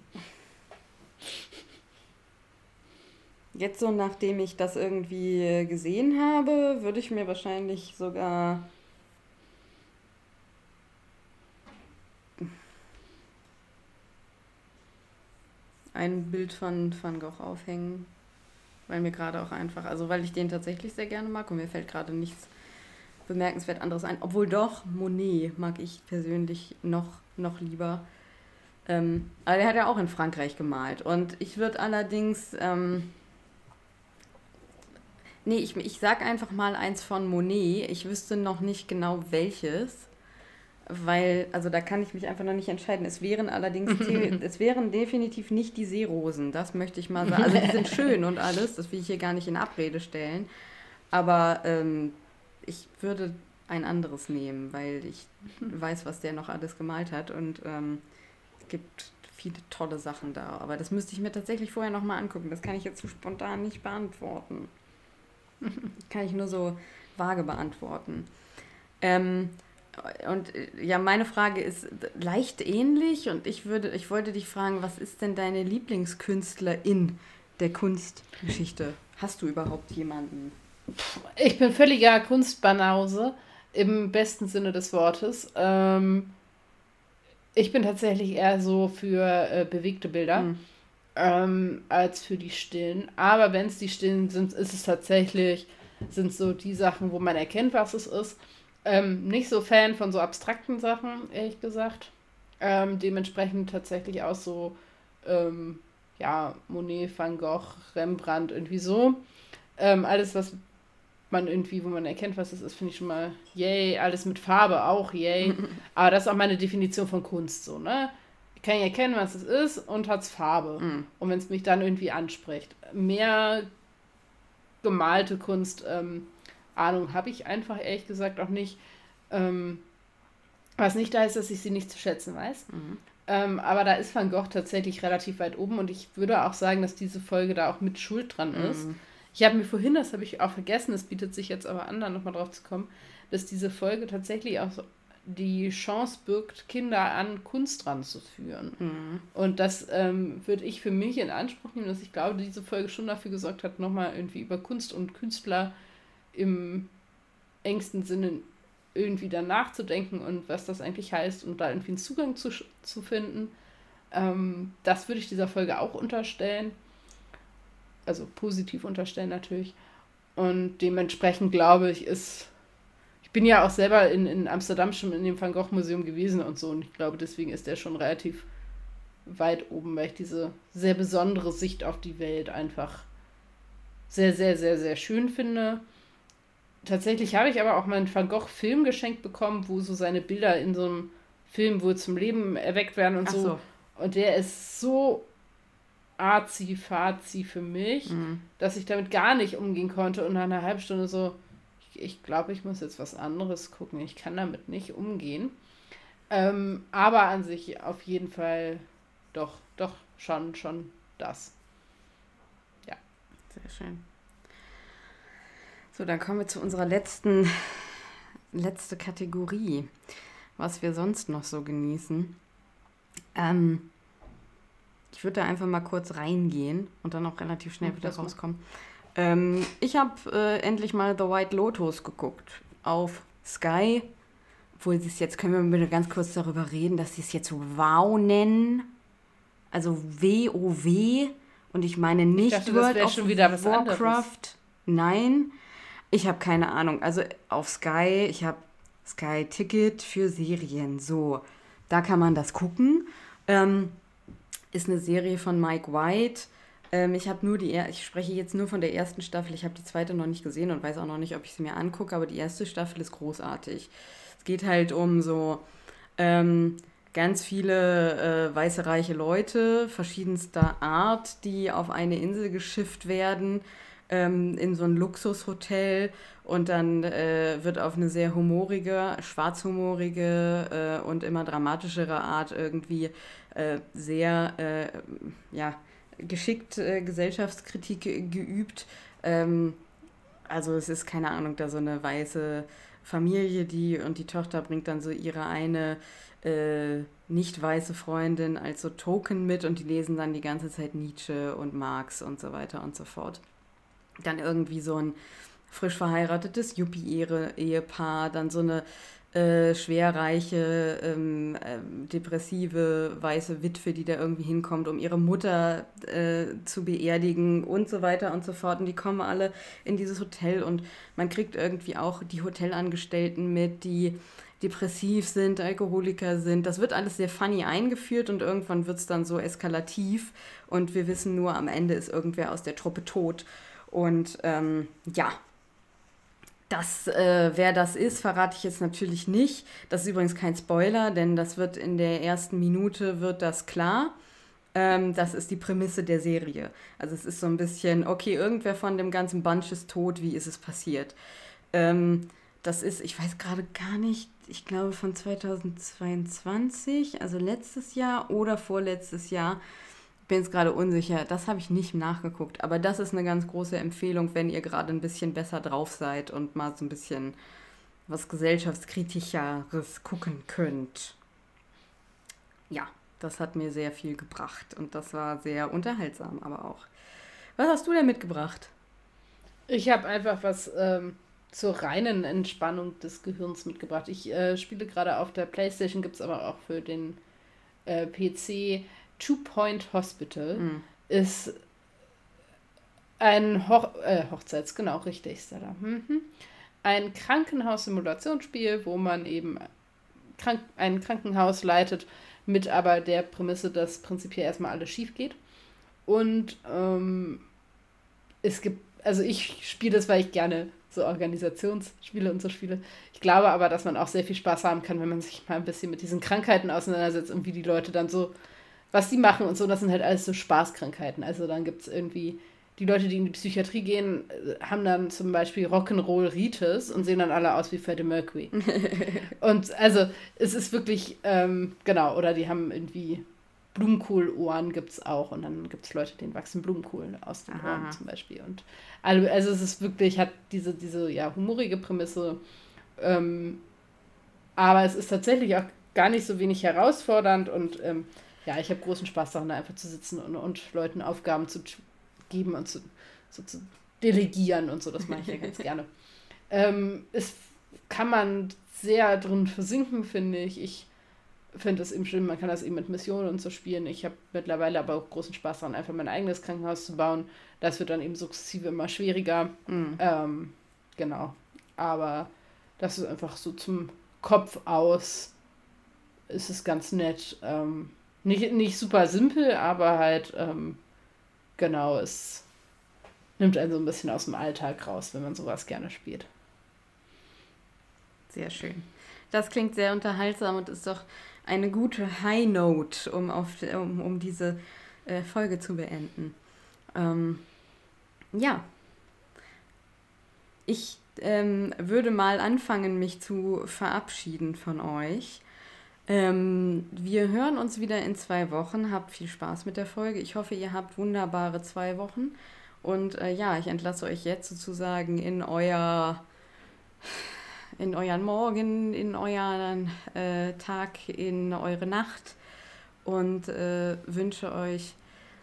Jetzt so, nachdem ich das irgendwie gesehen habe, würde ich mir wahrscheinlich sogar ein Bild von Van Gogh aufhängen, weil mir gerade auch einfach, also weil ich den tatsächlich sehr gerne mag und mir fällt gerade nichts bemerkenswert anderes ein. Obwohl doch, Monet mag ich persönlich noch, noch lieber. Ähm, aber der hat ja auch in Frankreich gemalt. Und ich würde allerdings ähm, Nee, ich, ich sag einfach mal eins von Monet. Ich wüsste noch nicht genau welches, weil, also da kann ich mich einfach noch nicht entscheiden. Es wären allerdings, es wären definitiv nicht die Seerosen, das möchte ich mal sagen. Also die sind schön und alles, das will ich hier gar nicht in Abrede stellen. Aber ähm, ich würde ein anderes nehmen, weil ich weiß, was der noch alles gemalt hat und ähm, es gibt viele tolle Sachen da. Aber das müsste ich mir tatsächlich vorher nochmal angucken. Das kann ich jetzt so spontan nicht beantworten. Kann ich nur so vage beantworten. Ähm, und ja, meine Frage ist leicht ähnlich und ich würde, ich wollte dich fragen, was ist denn deine Lieblingskünstlerin der Kunstgeschichte? Hast du überhaupt jemanden? Ich bin völliger Kunstbanause im besten Sinne des Wortes. Ähm, ich bin tatsächlich eher so für äh, bewegte Bilder. Hm ähm, als für die Stillen. Aber wenn es die Stillen sind, ist es tatsächlich, sind so die Sachen, wo man erkennt, was es ist. Ähm, nicht so Fan von so abstrakten Sachen, ehrlich gesagt. Ähm, dementsprechend tatsächlich auch so, ähm, ja, Monet, Van Gogh, Rembrandt, irgendwie so. Ähm, alles, was man irgendwie, wo man erkennt, was es ist, finde ich schon mal yay. Alles mit Farbe auch yay. Aber das ist auch meine Definition von Kunst so, ne? Ich kann ja erkennen, was es ist und hat es Farbe. Mm. Und wenn es mich dann irgendwie anspricht. Mehr gemalte Kunst, ähm, Ahnung habe ich einfach ehrlich gesagt auch nicht. Ähm, was nicht da ist, dass ich sie nicht zu schätzen weiß. Mhm. Ähm, aber da ist Van Gogh tatsächlich relativ weit oben und ich würde auch sagen, dass diese Folge da auch mit Schuld dran ist. Mhm. Ich habe mir vorhin, das habe ich auch vergessen, es bietet sich jetzt aber an, da nochmal drauf zu kommen, dass diese Folge tatsächlich auch die Chance birgt, Kinder an Kunst ranzuführen. Mhm. Und das ähm, würde ich für mich in Anspruch nehmen, dass ich glaube, diese Folge schon dafür gesorgt hat, nochmal irgendwie über Kunst und Künstler im engsten Sinne irgendwie dann nachzudenken und was das eigentlich heißt und da irgendwie einen Zugang zu, zu finden. Ähm, das würde ich dieser Folge auch unterstellen. Also positiv unterstellen natürlich. Und dementsprechend glaube ich, ist. Ich bin ja auch selber in, in Amsterdam schon in dem Van Gogh Museum gewesen und so. Und ich glaube, deswegen ist der schon relativ weit oben, weil ich diese sehr besondere Sicht auf die Welt einfach sehr, sehr, sehr, sehr schön finde. Tatsächlich habe ich aber auch meinen Van Gogh-Film geschenkt bekommen, wo so seine Bilder in so einem Film wohl zum Leben erweckt werden und so. so. Und der ist so arzi-fazi für mich, mhm. dass ich damit gar nicht umgehen konnte und nach einer halben Stunde so, ich, ich glaube, ich muss jetzt was anderes gucken. Ich kann damit nicht umgehen. Ähm, aber an sich auf jeden Fall doch, doch schon, schon das. Ja. Sehr schön. So, dann kommen wir zu unserer letzten letzte Kategorie, was wir sonst noch so genießen. Ähm, ich würde da einfach mal kurz reingehen und dann auch relativ schnell wieder rauskommen. Ähm, ich habe äh, endlich mal The White Lotus geguckt auf Sky. Obwohl sie es jetzt, können wir bitte ganz kurz darüber reden, dass sie es jetzt Wow nennen. Also W-O-W. Und ich meine nicht ich dachte, World of Warcraft. Anderes. Nein, ich habe keine Ahnung. Also auf Sky, ich habe Sky Ticket für Serien. So, da kann man das gucken. Ähm, ist eine Serie von Mike White. Ähm, ich habe nur die, ich spreche jetzt nur von der ersten Staffel. Ich habe die zweite noch nicht gesehen und weiß auch noch nicht, ob ich sie mir angucke. Aber die erste Staffel ist großartig. Es geht halt um so ähm, ganz viele äh, weiße reiche Leute verschiedenster Art, die auf eine Insel geschifft werden ähm, in so ein Luxushotel und dann äh, wird auf eine sehr humorige, schwarzhumorige äh, und immer dramatischere Art irgendwie äh, sehr äh, ja, geschickt äh, Gesellschaftskritik geübt. Ähm, also es ist keine Ahnung, da so eine weiße Familie, die und die Tochter bringt dann so ihre eine äh, nicht weiße Freundin als so Token mit und die lesen dann die ganze Zeit Nietzsche und Marx und so weiter und so fort dann irgendwie so ein frisch verheiratetes Yuppie-Ehepaar, dann so eine äh, schwerreiche, ähm, äh, depressive, weiße Witwe, die da irgendwie hinkommt, um ihre Mutter äh, zu beerdigen und so weiter und so fort. Und die kommen alle in dieses Hotel und man kriegt irgendwie auch die Hotelangestellten mit, die depressiv sind, Alkoholiker sind. Das wird alles sehr funny eingeführt und irgendwann wird es dann so eskalativ und wir wissen nur, am Ende ist irgendwer aus der Truppe tot. Und ähm, ja, das, äh, wer das ist, verrate ich jetzt natürlich nicht. Das ist übrigens kein Spoiler, denn das wird in der ersten Minute wird das klar. Ähm, das ist die Prämisse der Serie. Also es ist so ein bisschen, okay, irgendwer von dem ganzen Bunch ist tot, wie ist es passiert? Ähm, das ist, ich weiß gerade gar nicht, ich glaube von 2022, also letztes Jahr oder vorletztes Jahr bin jetzt gerade unsicher. Das habe ich nicht nachgeguckt. Aber das ist eine ganz große Empfehlung, wenn ihr gerade ein bisschen besser drauf seid und mal so ein bisschen was gesellschaftskritischeres gucken könnt. Ja, das hat mir sehr viel gebracht und das war sehr unterhaltsam, aber auch. Was hast du denn mitgebracht? Ich habe einfach was ähm, zur reinen Entspannung des Gehirns mitgebracht. Ich äh, spiele gerade auf der Playstation, gibt es aber auch für den äh, PC Two Point Hospital mhm. ist ein Hoch äh, Hochzeits, genau, richtig da. Mhm. ein Krankenhaus-Simulationsspiel, wo man eben krank ein Krankenhaus leitet, mit aber der Prämisse, dass prinzipiell erstmal alles schief geht. Und ähm, es gibt, also ich spiele das, weil ich gerne so Organisationsspiele und so spiele. Ich glaube aber, dass man auch sehr viel Spaß haben kann, wenn man sich mal ein bisschen mit diesen Krankheiten auseinandersetzt und wie die Leute dann so, was die machen und so. Das sind halt alles so Spaßkrankheiten. Also dann gibt es irgendwie die Leute, die in die Psychiatrie gehen, äh, haben dann zum Beispiel Rock'n'Roll Ritis und sehen dann alle aus wie Freddie Mercury. und also es ist wirklich, ähm, genau, oder die haben irgendwie Blumenkohlohren gibt es auch und dann gibt es Leute, denen wachsen Blumenkohl aus den Aha. Ohren zum Beispiel. Und also, also es ist wirklich, hat diese, diese ja, humorige Prämisse, ähm, aber es ist tatsächlich auch gar nicht so wenig herausfordernd und ähm, ja, ich habe großen Spaß daran, da einfach zu sitzen und, und Leuten Aufgaben zu geben und zu, so zu delegieren und so. Das mache ich ja ganz gerne. Ähm, es kann man sehr drin versinken, finde ich. Ich finde es eben schön, man kann das eben mit Missionen und so spielen. Ich habe mittlerweile aber auch großen Spaß daran, einfach mein eigenes Krankenhaus zu bauen. Das wird dann eben sukzessive immer schwieriger. Mhm. Ähm, genau. Aber das ist einfach so zum Kopf aus. Ist es ganz nett. Ähm, nicht, nicht super simpel, aber halt ähm, genau, es nimmt einen so ein bisschen aus dem Alltag raus, wenn man sowas gerne spielt. Sehr schön. Das klingt sehr unterhaltsam und ist doch eine gute High Note, um, auf, um, um diese äh, Folge zu beenden. Ähm, ja. Ich ähm, würde mal anfangen, mich zu verabschieden von euch. Ähm, wir hören uns wieder in zwei Wochen. Habt viel Spaß mit der Folge. Ich hoffe, ihr habt wunderbare zwei Wochen. Und äh, ja, ich entlasse euch jetzt sozusagen in euer in euren Morgen, in euren äh, Tag, in eure Nacht und äh, wünsche euch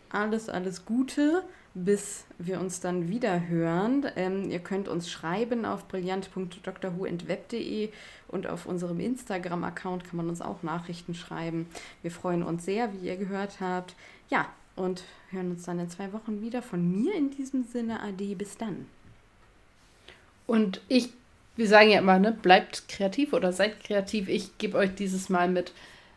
alles, alles Gute bis wir uns dann wieder hören. Ähm, ihr könnt uns schreiben auf brillant.drwho.web.de und auf unserem Instagram-Account kann man uns auch Nachrichten schreiben. Wir freuen uns sehr, wie ihr gehört habt. Ja, und hören uns dann in zwei Wochen wieder. Von mir in diesem Sinne, Ade, bis dann. Und ich, wir sagen ja immer, ne, bleibt kreativ oder seid kreativ. Ich gebe euch dieses Mal mit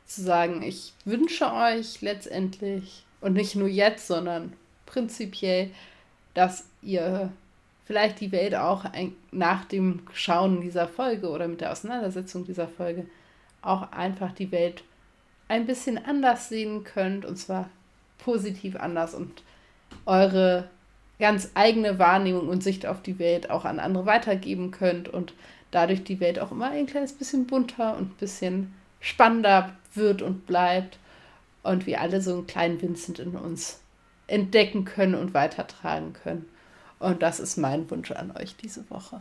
zu sagen, ich wünsche euch letztendlich und nicht nur jetzt, sondern prinzipiell, dass ihr vielleicht die Welt auch ein, nach dem Schauen dieser Folge oder mit der Auseinandersetzung dieser Folge auch einfach die Welt ein bisschen anders sehen könnt und zwar positiv anders und eure ganz eigene Wahrnehmung und Sicht auf die Welt auch an andere weitergeben könnt und dadurch die Welt auch immer ein kleines bisschen bunter und ein bisschen spannender wird und bleibt und wir alle so einen kleinen Vincent in uns entdecken können und weitertragen können. Und das ist mein Wunsch an euch diese Woche.